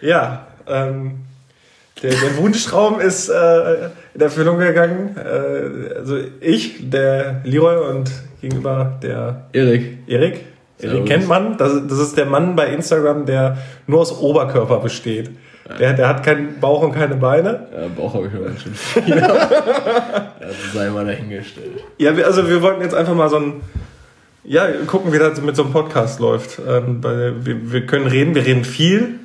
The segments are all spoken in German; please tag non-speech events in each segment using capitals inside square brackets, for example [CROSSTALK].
Ja, ähm, der, der Wunschtraum ist äh, in Erfüllung gegangen. Äh, also ich, der Leroy und gegenüber der Erik. Erik. Erik kennt man. Das, das ist der Mann bei Instagram, der nur aus Oberkörper besteht. Der, der hat keinen Bauch und keine Beine. Ja, Bauch habe ich aber schon [LAUGHS] viel. also sei mal dahingestellt. Ja, also wir wollten jetzt einfach mal so ein, ja, gucken, wie das mit so einem Podcast läuft. Ähm, weil wir, wir können reden, wir reden viel,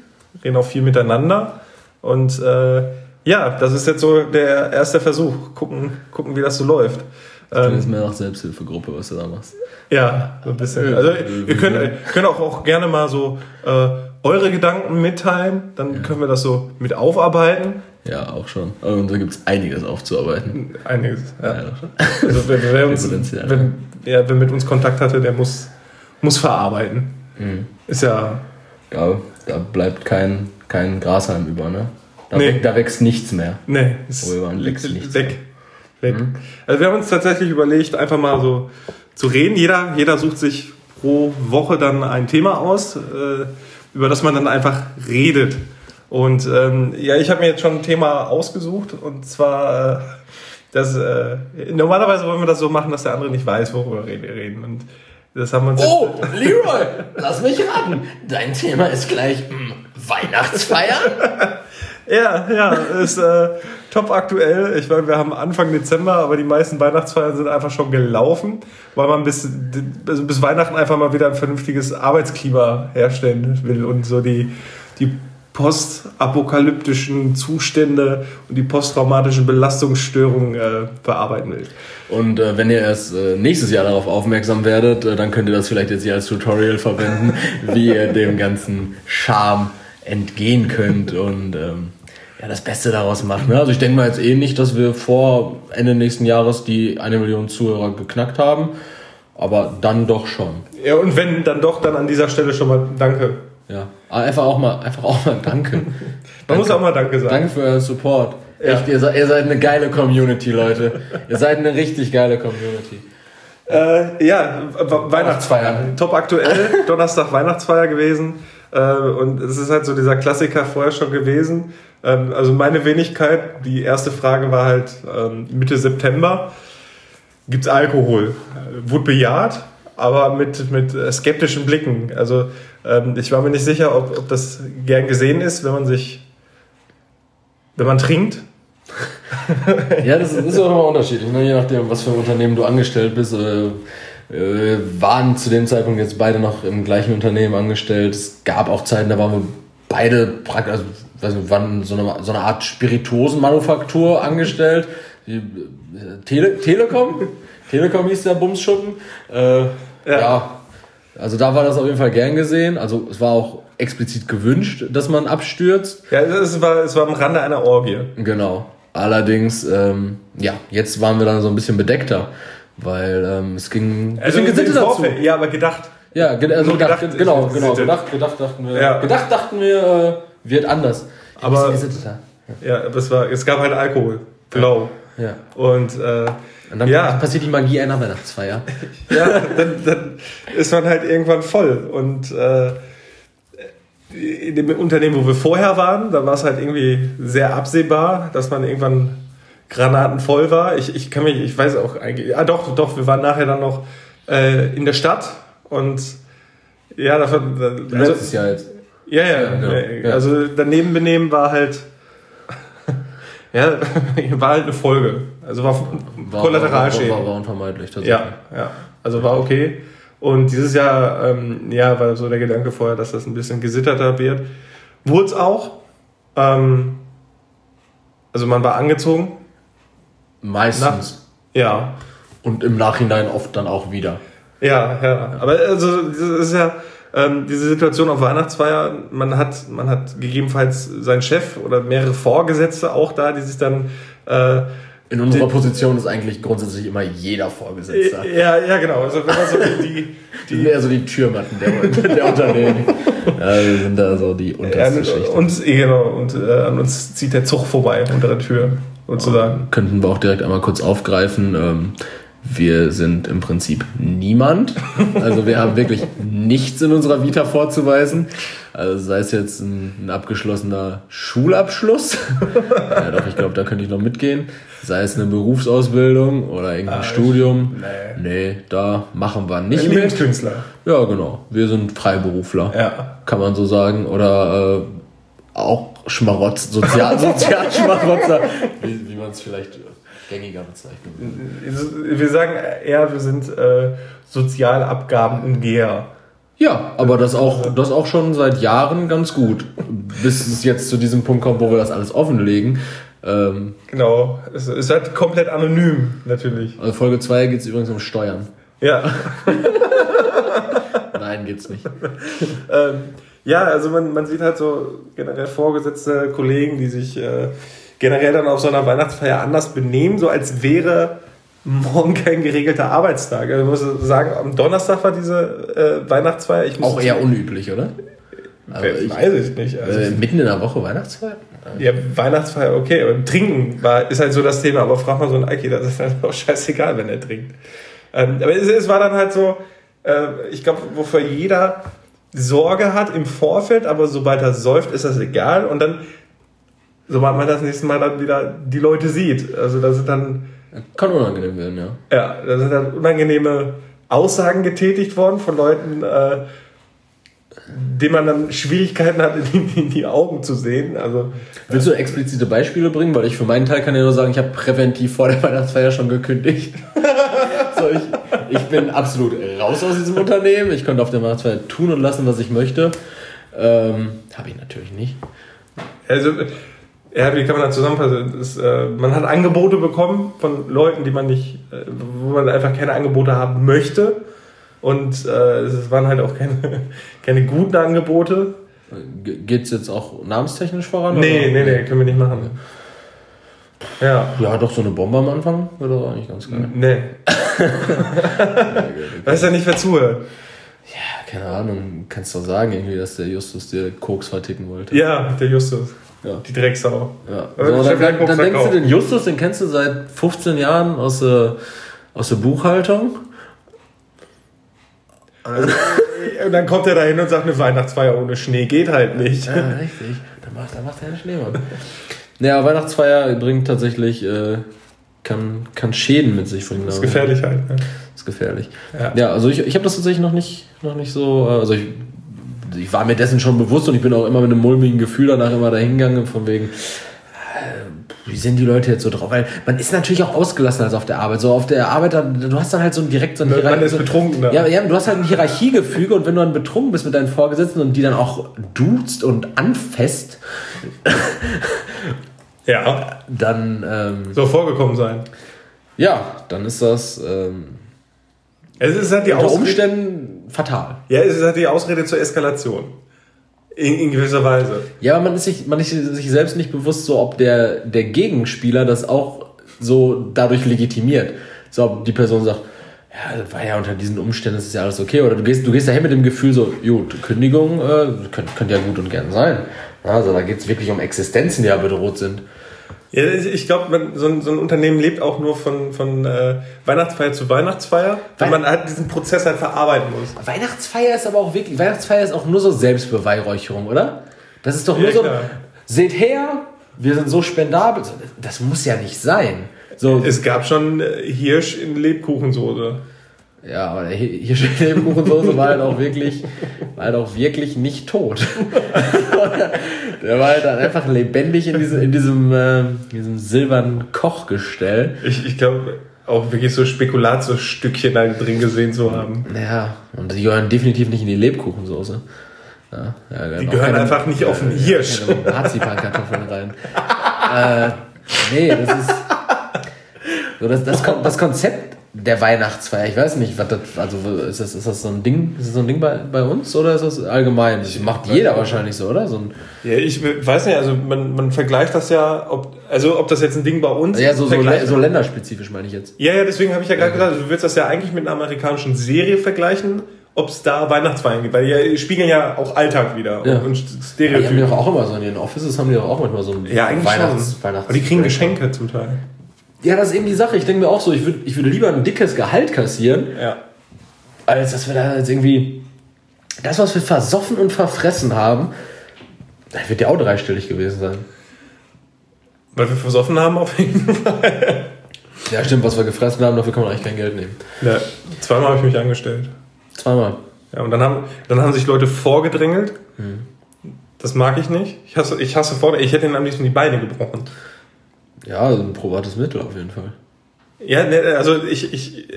reden auch viel miteinander. Und äh, ja, das ist jetzt so der erste Versuch. Gucken, gucken wie das so läuft. Das ist mehr nach Selbsthilfegruppe, was du da machst. Ja, so ein bisschen. Also wir können, können auch, auch gerne mal so äh, eure Gedanken mitteilen, dann können wir das so mit aufarbeiten. Ja, auch schon. Und da gibt es einiges aufzuarbeiten. Einiges, ja. Also wer, wer, uns, wenn, ja, wer mit uns Kontakt hatte, der muss, muss verarbeiten. Mhm. Ist ja. Ja, da bleibt kein, kein Grashalm über, ne? Da, Nee. da wächst nichts mehr. Nee, waren, wächst nichts weg. weg. Also wir haben uns tatsächlich überlegt, einfach mal so zu reden. Jeder, jeder sucht sich pro Woche dann ein Thema aus, äh, über das man dann einfach redet. Und ähm, ja, ich habe mir jetzt schon ein Thema ausgesucht und zwar, äh, das, äh, normalerweise wollen wir das so machen, dass der andere nicht weiß, worüber wir reden. Und das haben wir uns Oh, Leroy, lass mich raten. Dein Thema ist gleich mm, Weihnachtsfeier? [LAUGHS] Ja, ja, ist äh, top aktuell. Ich meine, wir haben Anfang Dezember, aber die meisten Weihnachtsfeiern sind einfach schon gelaufen, weil man bis, also bis Weihnachten einfach mal wieder ein vernünftiges Arbeitsklima herstellen will und so die, die postapokalyptischen Zustände und die posttraumatischen Belastungsstörungen äh, bearbeiten will. Und äh, wenn ihr erst äh, nächstes Jahr darauf aufmerksam werdet, äh, dann könnt ihr das vielleicht jetzt hier als Tutorial verwenden, [LAUGHS] wie ihr dem ganzen Charme entgehen könnt und ähm, ja, das Beste daraus macht. Ne? Also ich denke mal jetzt eh nicht, dass wir vor Ende nächsten Jahres die eine Million Zuhörer geknackt haben, aber dann doch schon. Ja, und wenn dann doch, dann an dieser Stelle schon mal Danke. Ja, Aber einfach auch mal, einfach auch mal Danke. [LAUGHS] Man muss auch mal Danke sagen. Danke für euren Support. Ja. Echt, ihr seid, ihr seid eine geile Community, Leute. ihr seid eine richtig geile Community. Äh, ja, We- Weihnachtsfeier. Top aktuell. [LAUGHS] Donnerstag Weihnachtsfeier gewesen. Äh, und es ist halt so dieser Klassiker vorher schon gewesen. Ähm, also meine Wenigkeit, die erste Frage war halt ähm, Mitte September. Gibt's Alkohol? Äh, Wurde bejaht, aber mit, mit skeptischen Blicken. Also ähm, ich war mir nicht sicher, ob, ob das gern gesehen ist, wenn man sich, wenn man trinkt. [LAUGHS] Ja, das ist auch immer unterschiedlich, ne? je nachdem, was für ein Unternehmen du angestellt bist. Äh, äh, waren zu dem Zeitpunkt jetzt beide noch im gleichen Unternehmen angestellt. Es gab auch Zeiten, da waren wir beide praktisch, also, weiß nicht, waren so eine, so eine Art Spirituosenmanufaktur angestellt. Äh, Tele Telekom? Telekom hieß der Bumsschuppen. Äh, ja. also da war das auf jeden Fall gern gesehen. Also es war auch explizit gewünscht, dass man abstürzt. Ja, es war, es war am Rande einer Orgie. Genau. Allerdings, ähm, ja, jetzt waren wir dann so ein bisschen bedeckter, weil ähm, es ging ein Also bisschen im gesittet dazu. Ja, aber gedacht. Ja, also gedacht, gedacht, genau, genau, gedacht, gedacht dachten wir, Ja. gedacht dachten wir, äh, wird anders. Ja, Aber- ein bisschen. Ja, aber es, war, es gab halt Alkohol. Blau. Ja. Und äh, Und dann Ja. passiert die Magie einer Weihnachtsfeier. [LAUGHS] ja, dann, dann ist man halt irgendwann voll. Und äh, in dem Unternehmen, wo wir vorher waren, da war es halt irgendwie sehr absehbar, dass man irgendwann granatenvoll war. Ich, ich kann mich, ich weiß auch eigentlich, ah doch, doch, wir waren nachher dann noch äh, in der Stadt und ja, davon, also, Letztes Jahr jetzt. Ja, ja, Ja, genau. äh, Ja. also daneben benehmen war halt, ja, [LAUGHS] war halt eine Folge. Also war War, Kollateralschäden. War, war, war unvermeidlich tatsächlich. Ja, ja. Also war okay. Und dieses Jahr, ähm, ja, war so der Gedanke vorher, dass das ein bisschen gesitterter wird. Wurde es auch. Ähm, also man war angezogen. Meistens. Ja. Und im Nachhinein oft dann auch wieder. Ja, ja. Aber also das ist ja ähm, diese Situation auf Weihnachtsfeier, man hat, man hat gegebenenfalls seinen Chef oder mehrere Vorgesetzte auch da, die sich dann äh, In unserer Position ist eigentlich grundsätzlich immer jeder Vorgesetzter. ja, ja, genau. Also wenn man so die, Die eher [LAUGHS] so die Türmatten der, der Unternehmen. Ja, wir sind da so die Ja, unterste Schicht. und, genau, und äh, an uns zieht der Zug vorbei unter der Tür, sozusagen. Könnten wir auch direkt einmal kurz aufgreifen. Ähm, wir sind im Prinzip niemand. Also wir haben wirklich nichts in unserer Vita vorzuweisen. Also sei es jetzt ein, ein abgeschlossener Schulabschluss. [LAUGHS] ja, doch, ich glaube, da könnte ich noch mitgehen. Sei es eine Berufsausbildung oder irgendein ah, Studium. Nee. nee, da machen wir nicht mehr. Lebenskünstler. Ja, genau. Wir sind Freiberufler. Ja. Kann man so sagen. Oder äh, auch Schmarotz, Sozial, [LAUGHS] Sozialschmarotzer, wie, wie man es vielleicht gängiger bezeichnen würde. Wir sagen eher, wir sind äh, Sozialabgabenumgeher. Ja, aber das auch, das auch schon seit Jahren ganz gut. Bis es jetzt zu diesem Punkt kommt, wo wir das alles offenlegen. Ähm, genau, es ist halt komplett anonym, natürlich. Also Folge 2 geht es übrigens um Steuern. Ja. [LAUGHS] Nein, geht's nicht. ähm, ja, also man, man sieht halt so generell vorgesetzte Kollegen, die sich äh, generell dann auf so einer Weihnachtsfeier anders benehmen, so als wäre morgen kein geregelter Arbeitstag. Also ich muss sagen, am Donnerstag war diese äh, Weihnachtsfeier. Ich Auch eher unüblich, oder? Also ich, weiß ich nicht. Also äh, mitten in der Woche Weihnachtsfeier? Ja, Weihnachtsfeier, okay. Und Trinken war, ist halt so das Thema. Aber frag mal so einen Alki, das ist halt auch scheißegal, wenn er trinkt. Ähm, aber es, es, war dann halt so, äh, ich glaube, wofür jeder Sorge hat im Vorfeld, aber sobald er säuft, ist das egal. Und dann sobald man das nächste Mal dann wieder die Leute sieht. Also da sind dann. Kann unangenehm werden, ja. Ja, da sind dann unangenehme Aussagen getätigt worden von Leuten, äh, denen man dann Schwierigkeiten hat, in die, in die, Augen zu sehen. Also, Willst du explizite Beispiele bringen? Weil ich für meinen Teil kann ja nur sagen, ich habe präventiv vor der Weihnachtsfeier schon gekündigt. [LAUGHS] so, ich, ich bin absolut raus aus diesem Unternehmen. Ich konnte auf der Weihnachtsfeier tun und lassen, was ich möchte. Ähm, habe ich natürlich nicht. Also ja, wie kann man das zusammenfassen? Das, äh, man hat Angebote bekommen von Leuten, die man nicht, äh, wo man einfach keine Angebote haben möchte. Und äh, es waren halt auch keine, [LAUGHS] keine guten Angebote. Geht es jetzt auch namenstechnisch voran? Nee, oder? nee, nee, können wir nicht machen. Ja. Ja, doch so eine Bombe am Anfang wäre doch eigentlich ganz geil. Nee. [LAUGHS] [LAUGHS] Weiß ja nicht, wer zuhört. Ja, keine Ahnung. Kannst du sagen, irgendwie, dass der Justus dir Koks verticken wollte. Ja, der Justus. Ja. Die Drecksau. Ja. So, dann, dann, dann denkst du den Justus, den kennst du seit 15 Jahren aus der, aus der Buchhaltung. Also, und dann kommt er da hin und sagt, eine Weihnachtsfeier ohne Schnee geht halt nicht. Ja, richtig. Dann macht, dann macht er einen Schneemann. Ja, Weihnachtsfeier bringt tatsächlich, äh, kann, kann Schäden mit sich bringen. Das ist gefährlich halt. Ne? Das ist gefährlich. Ja, ja also ich, ich habe das tatsächlich noch nicht, noch nicht so, äh, also ich ich war mir dessen schon bewusst und ich bin auch immer mit einem mulmigen Gefühl danach immer dahingegangen, von wegen, äh, wie sind die Leute jetzt so drauf? Weil man ist natürlich auch ausgelassen als auf der Arbeit. So auf der Arbeit, du hast dann halt so direkt so ein Hierarchie. Man ist betrunken. Ne? Ja, ja, du hast halt ein Hierarchiegefüge und wenn du dann betrunken bist mit deinen Vorgesetzten und die dann auch duzt und anfasst, [LAUGHS] ja, dann ähm, so vorgekommen sein. Ja, dann ist das. Ähm, es ist halt die unter Umständen fatal. Ja, es ist halt die Ausrede zur Eskalation. In, in, gewisser Weise. Ja, aber man ist, sich, man ist sich selbst nicht bewusst, so ob der, der Gegenspieler das auch so dadurch legitimiert. So, ob die Person sagt, ja, das war ja unter diesen Umständen, das ist ja alles okay. Oder du gehst, du gehst dahin mit dem Gefühl so, gut, Kündigung äh, könnte könnt ja gut und gern sein. Also da geht es wirklich um Existenzen, die ja bedroht sind. Ja, ich glaube, so, ein, so ein Unternehmen lebt auch nur von, von äh, Weihnachtsfeier zu Weihnachtsfeier, weil man halt diesen Prozess halt verarbeiten muss. Weihnachtsfeier ist aber auch wirklich, Weihnachtsfeier ist auch nur so Selbstbeweihräucherung, oder? Das ist doch nur ja, so, klar. seht her, wir sind so spendabel. Das muss ja nicht sein. So, es gab schon äh, Hirsch in Lebkuchensoße. Ja, aber der Hirschlebenkuchensoße war halt auch wirklich, war halt auch wirklich nicht tot. [LAUGHS] der war halt dann einfach lebendig in diesem, in diesem, äh, diesem silbernen Kochgestell. Ich, ich glaube, auch wirklich so Spekulatiusstückchen da drin gesehen zu haben. Ja, und die gehören definitiv nicht in die Lebkuchensoße. Ja, ja, die gehören keine, einfach nicht auf den Hirsch. Marzipankartoffeln rein. äh, nee, das ist. So, das, das, das Konzept der Weihnachtsfeier. Ich weiß nicht, was das, also ist das, ist das so ein Ding, ist das so ein Ding bei, bei uns oder ist das allgemein? Das macht jeder wahrscheinlich so, oder? So ein ja, ich weiß nicht, also man, man vergleicht das ja, ob, also ob das jetzt ein Ding bei uns ist. Ja, so, so, so länderspezifisch meine ich jetzt. Ja, ja, deswegen habe ich ja gerade ja. gesagt, du willst das ja eigentlich mit einer amerikanischen Serie vergleichen, ob es da Weihnachtsfeiern gibt, weil die spiegeln ja auch Alltag wieder ja. und Stereotypen. Ja, die haben doch auch immer so in ihren Offices haben die doch auch manchmal so ein ja, Weihnachts, schon. Weihnachts Aber die kriegen Geschenke zum Teil. Ja, das ist eben die Sache. Ich denke mir auch so, ich würde ich würd lieber ein dickes Gehalt kassieren, ja. als dass wir da jetzt irgendwie das, was wir versoffen und verfressen haben, wird ja auch dreistellig gewesen sein. Weil wir versoffen haben, auf jeden [LAUGHS] Fall. Ja, stimmt, was wir gefressen haben, dafür kann man eigentlich kein Geld nehmen. Ja, zweimal habe ich mich angestellt. Zweimal. Ja, und dann haben, dann haben sich Leute vorgedrängelt. Hm. Das mag ich nicht. Ich hasse, ich hasse vorne, ich hätte ihnen am liebsten die Beine gebrochen. Ja, also ein probates Mittel auf jeden Fall. Ja, ne, also ich, ich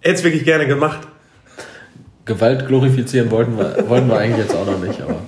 hätte es wirklich gerne gemacht. Gewalt glorifizieren wollten wir, wollten wir eigentlich jetzt auch noch nicht, aber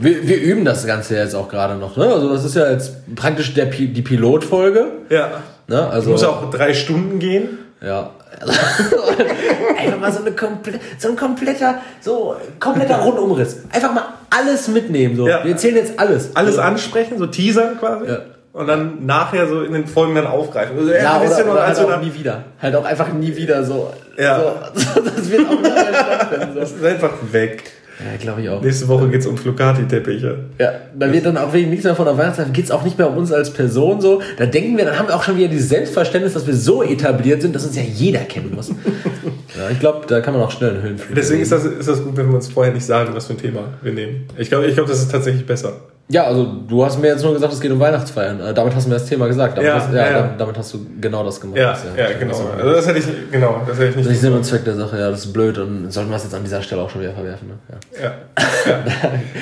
wir, wir üben das Ganze jetzt auch gerade noch. Ne? Also das ist ja jetzt praktisch der, die Pilotfolge. Ja. Ne? Also, muss auch drei Stunden gehen. Ja. [LAUGHS] Einfach mal so, eine komple so ein kompletter, so kompletter Rundumriss. Einfach mal alles mitnehmen. So. Ja. Wir erzählen jetzt alles. Alles ansprechen, so teasern quasi. Ja. Und dann nachher so in den Folgen dann aufgreifen. Also, ja, oder, oder halt auch nie wieder. Halt auch einfach nie wieder so. Ja. So, [LAUGHS] das wird auch nicht mehr stattfinden. So. Das ist einfach weg. Ja, glaube ich auch. Nächste Woche geht es um Flocati-Teppiche. Ja, da wird dann auch wegen nichts mehr von der Weihnachtszeit, geht es auch nicht mehr um uns als Person so. Da denken wir, dann haben wir auch schon wieder dieses Selbstverständnis, dass wir so etabliert sind, dass uns ja jeder kennen muss. [LAUGHS] ja, ich glaube, da kann man auch schnell einen Höhenflug Deswegen ist das, ist das gut, wenn wir uns vorher nicht sagen, was für ein Thema wir nehmen. Ich glaube, ich glaub, das ist tatsächlich besser. Ja, also du hast mir jetzt nur gesagt, es geht um Weihnachtsfeiern. Äh, damit hast du mir das Thema gesagt. Damit, ja, hast, ja, ja. damit hast du genau das gemacht. Ja, ja, genau. Also das hätte ich, genau, das hätte ich nicht. Das ist Sinn und Zweck der Sache, ja, das ist blöd und sollten wir es jetzt an dieser Stelle auch schon wieder verwerfen. Ne? Ja.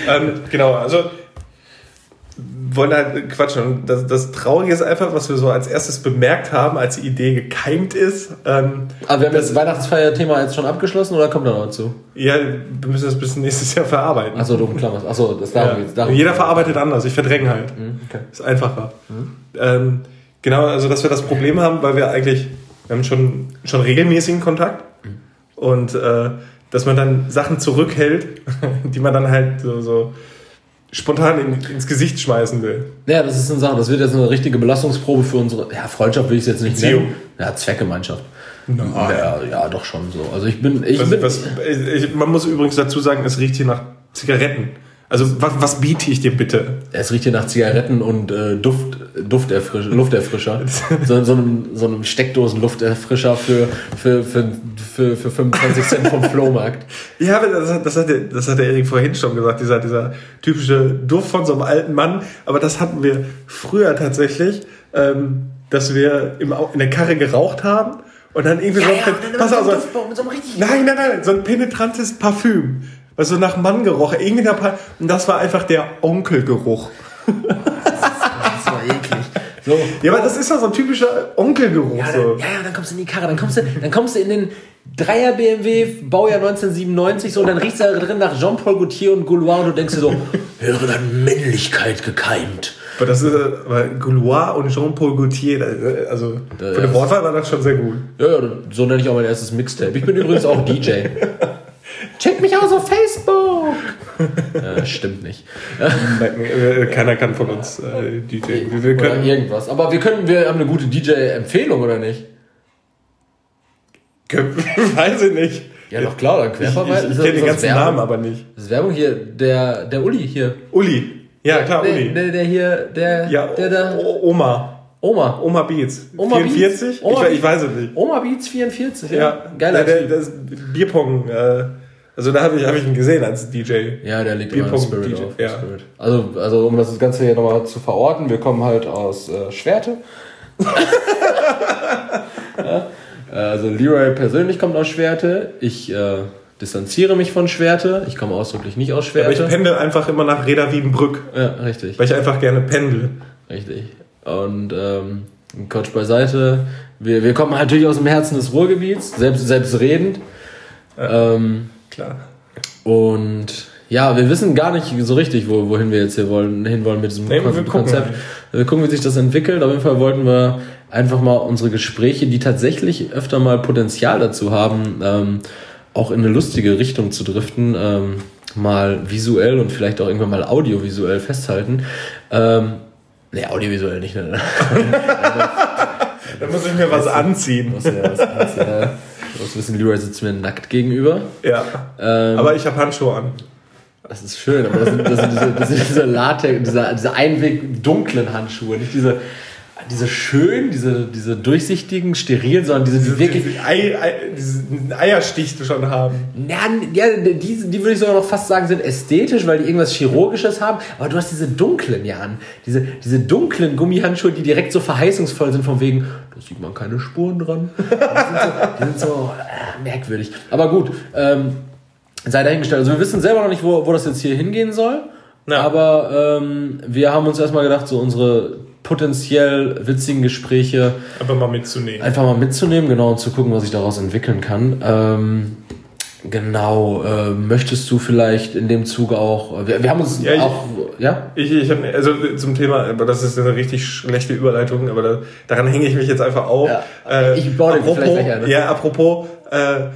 ja. [LAUGHS] ähm, genau, also wollen halt quatschen. Und das, das Traurige ist einfach, was wir so als erstes bemerkt haben, als die Idee gekeimt ist. Ähm, Aber wir haben das, das Weihnachtsfeierthema jetzt schon abgeschlossen oder kommt da noch dazu? Ja, wir müssen das bis nächstes Jahr verarbeiten. Achso, du klammerst. Achso, das darum ja. geht's. Darum Jeder verarbeitet anders. Ich verdränge halt. Mhm, okay. Ist einfacher. Mhm. Ähm, genau, also dass wir das Problem haben, weil wir eigentlich, wir haben schon, schon regelmäßigen Kontakt. Mhm. Und äh, dass man dann Sachen zurückhält, [LAUGHS] die man dann halt so, so spontan in, ins Gesicht schmeißen will. Ja, das ist eine Sache. Das wird jetzt eine richtige Belastungsprobe für unsere. Ja, Freundschaft will ich es jetzt nicht Beziehung. nennen. Ja, Zweckgemeinschaft. No. Ja, ja, doch schon so. Also ich bin. Ich was, bin was, ich, man muss übrigens dazu sagen, es riecht hier nach Zigaretten. Also was, was biete ich dir bitte? Es riecht hier nach Zigaretten und äh, Duft, Dufterfrisch, Lufterfrischer. [LAUGHS] so, so, einem, so einem Steckdosen-Lufterfrischer für, für, für, für, für 25 Cent vom Flohmarkt. [LAUGHS] Ja, das, hat, das, hat der, das hat der Erik vorhin schon gesagt, dieser, dieser typische Duft von so einem alten Mann. Aber das hatten wir früher tatsächlich, ähm, dass wir im, in der Karre geraucht haben und dann irgendwie ja, so, ein, ja, pass auf, so, so nein, nein, nein, so ein penetrantes Parfüm was so nach Mann geroch. Irgendwie und das war einfach der Onkelgeruch. das, war eklig. So. Ja, aber das ist ja so ein typischer Onkelgeruch. Ja, so. ja, ja, dann kommst du in die Karre, dann kommst du, dann kommst du in den Dreier BMW, Baujahr 1997, so, und dann riechst du da drin nach Jean-Paul Gaultier und Gaulois und du denkst dir so, höre dann Männlichkeit gekeimt. Aber das ist, weil Gaulois und Jean-Paul Gaultier, also da, für ja, den Wortwahl war das schon sehr gut. Ja, so nenne ich auch mein erstes Mixtape. Ich bin übrigens auch DJ. Check mich aus auf Facebook! ja, [LAUGHS] stimmt nicht. Äh, keiner kann von uns äh, DJ. Wir können oder irgendwas. Aber wir können, wir haben eine gute DJ-Empfehlung, oder nicht? [LAUGHS] Weiß ich nicht. Ja, doch klar, dann Querverweis. Ich, ich, ich kenne den ganzen Werbung? Namen aber nicht. Das ist Werbung hier, der, der Uli hier. Uli. Ja, klar, der, Uli. Der, der hier, der, ja, der da. Oma. Oma. Oma Beats. Oma 44? Beats? Oma ich, ich, weiß es nicht. Oma Beats 44, ja. ja. Geiler der, Bierpong. Äh, also da habe ich, hab ich ihn gesehen als DJ. Ja, der liegt immer Spirit DJ. auf. Ja. Spirit. Also, also um das Ganze hier nochmal zu verorten, wir kommen halt aus äh, Schwerte. [LAUGHS] ja. Also Leroy persönlich kommt aus Schwerte. Ich äh, distanziere mich von Schwerte. Ich komme ausdrücklich nicht aus Schwerte. Aber ich pendel einfach immer nach Reda Wiedenbrück. Ja, richtig. Weil ich einfach gerne pendel. Richtig. Und ähm, Coach beiseite. Wir, wir kommen natürlich aus dem Herzen des Ruhrgebiets, selbst, selbstredend. Ja. Ähm, Klar. Und ja, wir wissen gar nicht so richtig, wo, wohin wir jetzt hier wollen, hin mit diesem nee, Kon wir Konzept. Gucken. Wir gucken, wie sich das entwickelt. Auf jeden Fall wollten wir einfach mal unsere Gespräche, die tatsächlich öfter mal Potenzial dazu haben, ähm, auch in eine lustige Richtung zu driften, ähm, mal visuell und vielleicht auch irgendwann mal audiovisuell festhalten. Ähm, nee, audiovisuell nicht. Ne? [LAUGHS] da muss ich mir was anziehen. Muss ja was anziehen. Du musst wissen, Leroy sitzt mir nackt gegenüber. Ja. Ähm, aber ich habe Handschuhe an. Das ist schön, aber das sind, das sind diese, das sind diese Latex, diese, diese Einweg dunklen Handschuhe, nicht diese, diese schön, diese, diese durchsichtigen, sterilen, sondern diese, die wirklich. Diese Ei, Ei, diesen Eierstich schon haben. Ja, ja die, die würde ich sogar noch fast sagen, sind ästhetisch, weil die irgendwas Chirurgisches haben. Aber du hast diese dunklen, Jan. Diese, diese dunklen Gummihandschuhe, die direkt so verheißungsvoll sind, von wegen, da sieht man keine Spuren dran. Die sind so, die sind so äh, merkwürdig. Aber gut, ähm, sei dahingestellt. Also wir wissen selber noch nicht, wo, wo das jetzt hier hingehen soll. Ja. Aber ähm, wir haben uns erstmal gedacht, so unsere potenziell witzigen Gespräche einfach mal mitzunehmen. Einfach mal mitzunehmen, genau, und zu gucken, was sich daraus entwickeln kann. Ähm, genau, äh, möchtest du vielleicht in dem Zuge auch, wir, wir haben uns ja, auch, ich, ja? Ich, ich habe, also zum Thema, aber das ist eine richtig schlechte Überleitung, aber da, daran hänge ich mich jetzt einfach auf. Ja, äh, ich baue apropos, vielleicht welche, ne? Ja, apropos, äh,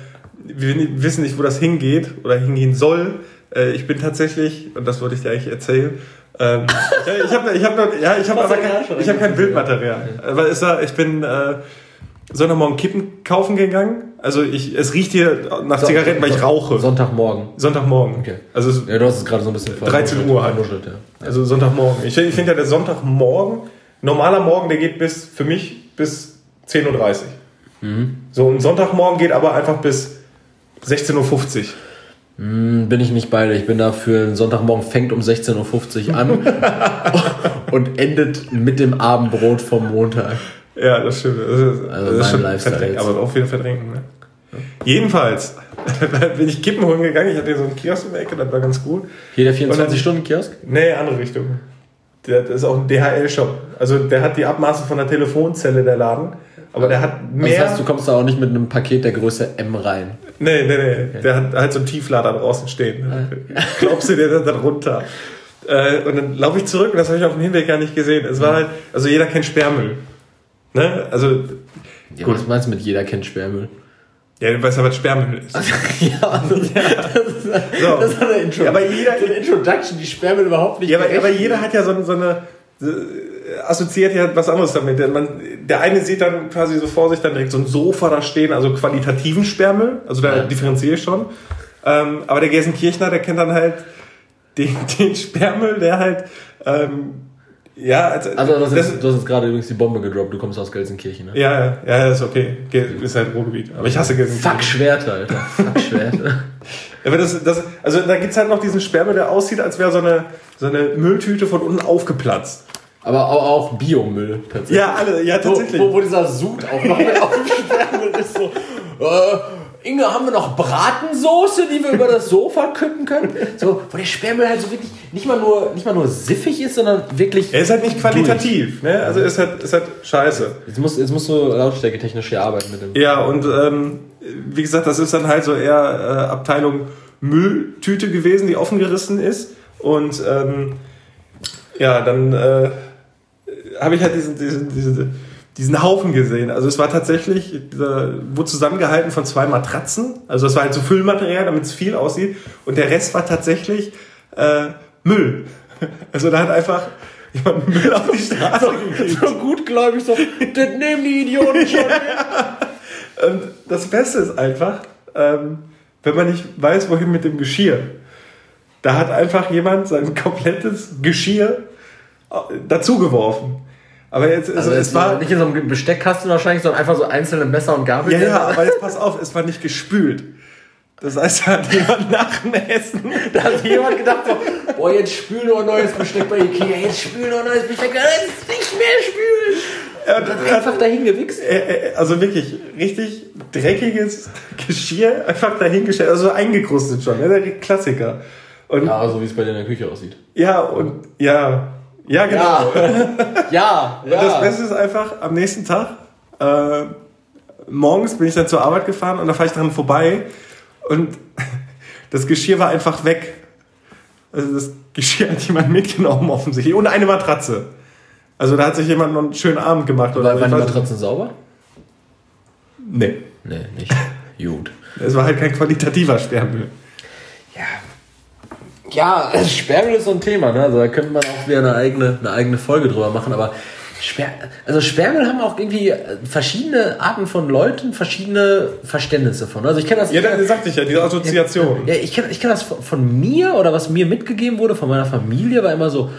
wir wissen nicht, wo das hingeht oder hingehen soll. Äh, ich bin tatsächlich, und das wollte ich dir eigentlich erzählen, ähm, [LAUGHS] ich habe ich hab ja, ich aber kein, ich hab kein Bildmaterial. Aber ist da, ich bin äh, Sonntagmorgen Kippen kaufen gegangen. Also ich, es riecht hier nach so, Zigaretten, weil ich rauche. Sonntagmorgen. Sonntagmorgen. Okay. Also ja, du hast es gerade so ein bisschen 13 Uhr halt. Ja. Also Sonntagmorgen. Ich, ich finde ja der Sonntagmorgen, normaler Morgen, der geht bis für mich bis 10.30 Uhr. Mhm. So, ein Sonntagmorgen geht aber einfach bis 16.50 Uhr. Hm, bin ich nicht bei dir. Ich bin dafür, Sonntagmorgen fängt um 16.50 Uhr an [LAUGHS] und endet mit dem Abendbrot vom Montag. Ja, das stimmt. Das ist, also das ist schon Lifestyle aber auch viel verdrängen. Ne? Jedenfalls [LAUGHS] bin ich Kippen holen gegangen. Ich hatte hier so einen Kiosk in der Ecke, das war ganz gut. Hier der 24-Stunden-Kiosk? Nee, andere Richtung. Das ist auch ein DHL-Shop. Also der hat die Abmaße von der Telefonzelle, der Laden. Aber der hat mehr. Also das heißt, du kommst da auch nicht mit einem Paket der Größe M rein. Nee, nee, nee. Okay. Der hat halt so einen Tieflader draußen stehen. Ah. [LAUGHS] Glaubst du dir das dann runter? Äh, und dann laufe ich zurück und das habe ich auf dem Hinweg gar nicht gesehen. Es war mhm. halt, also jeder kennt Sperrmüll. Ne? Also. Ja, gut. Was meinst du mit jeder kennt Sperrmüll? Ja, du weißt ja, was Sperrmüll ist. ja, [LAUGHS] also, ja. Das, ist, [LAUGHS] so. das hat eine Intro. Ja, aber jeder, so eine Introduction, die Sperrmüll überhaupt nicht Ja, aber, aber jeder hat ja so, so eine assoziiert ja was anderes damit. Man, der eine sieht dann quasi so vor sich dann direkt so ein Sofa da stehen, also qualitativen Sperrmüll, also da ja. differenziere ich schon. Ähm, aber der Gelsenkirchner, der kennt dann halt den, [LAUGHS] den Sperrmüll, der halt ähm, ja, also, also das ist, du hast jetzt gerade übrigens die Bombe gedroppt, du kommst aus Gelsenkirchen, ne? Ja, ja, ist okay. Ist halt Ruhrgebiet. Aber ich hasse Gelsenkirchen. Fuck Schwerter, Alter. Fuck Schwerter. [LAUGHS] aber das, das, also da gibt's halt noch diesen Sperrmüll, der aussieht, als wäre so eine, so eine Mülltüte von unten aufgeplatzt. Aber auch, Biomüll tatsächlich. Ja, alle, ja, tatsächlich. Wo, wo, wo dieser Sud auch noch mit auf dem Sperrmüll ist so. Äh, Inge, haben wir noch Bratensoße, die wir über das Sofa kippen können? So, wo der Sperrmüll halt so wirklich nicht mal nur, nicht mal nur siffig ist, sondern wirklich. Er ist halt nicht qualitativ, durch. ne? Also ist halt, ist halt scheiße. Jetzt musst, jetzt musst du lautstärketechnisch hier arbeiten mit dem. Ja, und ähm, wie gesagt, das ist dann halt so eher äh, Abteilung Mülltüte gewesen, die offen gerissen ist. Und ähm, ja, dann. Äh, habe ich halt diesen, diesen, diesen, diesen Haufen gesehen. Also es war tatsächlich, dieser, wurde zusammengehalten von zwei Matratzen. Also es war halt so Füllmaterial, damit es viel aussieht. Und der Rest war tatsächlich äh, Müll. [LAUGHS] Also da hat einfach jemand [LAUGHS] Müll auf die Straße gekriegt. So gutgläubig, so, das nehmen die Idioten schon. [LAUGHS] ja. Und das Beste ist einfach, ähm, wenn man nicht weiß, wohin mit dem Geschirr. Da hat einfach jemand sein komplettes Geschirr äh, dazugeworfen. Aber jetzt, also, also es war nicht in so einem Besteckkasten wahrscheinlich, sondern einfach so einzelne Messer und Gabel. Ja, ja, aber jetzt pass auf, es war nicht gespült. Das heißt, da hat jemand [LAUGHS] nach dem Essen, da hat jemand gedacht so, boah, jetzt spül nur ein neues Besteck bei Ikea, jetzt spül nur ein neues Besteck, jetzt nicht mehr spülen. Er hat einfach dahin gewichst. Also wirklich, richtig dreckiges Geschirr einfach dahingestellt, also eingekrustet schon, ne? der Klassiker. Und ja, so wie es bei dir in der Küche aussieht. Ja, und ja, ja, genau. Ja, [LAUGHS] ja. Und das Beste ist einfach, am nächsten Tag, äh, morgens bin ich dann zur Arbeit gefahren und da fahre ich dran vorbei und [LAUGHS] das Geschirr war einfach weg. Also das Geschirr hat jemand mitgenommen offensichtlich. Und eine Matratze. Also da hat sich jemand noch einen schönen Abend gemacht. War, waren die Matratzen sauber? Nee. Nee, nicht. Gut. Es war halt kein qualitativer Sperrmüll. Ja, ja, Sperrmüll ist so ein Thema, ne? Also da könnte man auch wieder eine eigene, eine eigene Folge drüber machen, aber Sper also Sperrmüll haben auch irgendwie verschiedene Arten von Leuten verschiedene Verständnisse von. Also ich kenne das. Ja, dann sagte ich ja, diese Assoziation. Ja, ich kenne ich kenn das von mir oder was mir mitgegeben wurde, von meiner Familie, war immer so,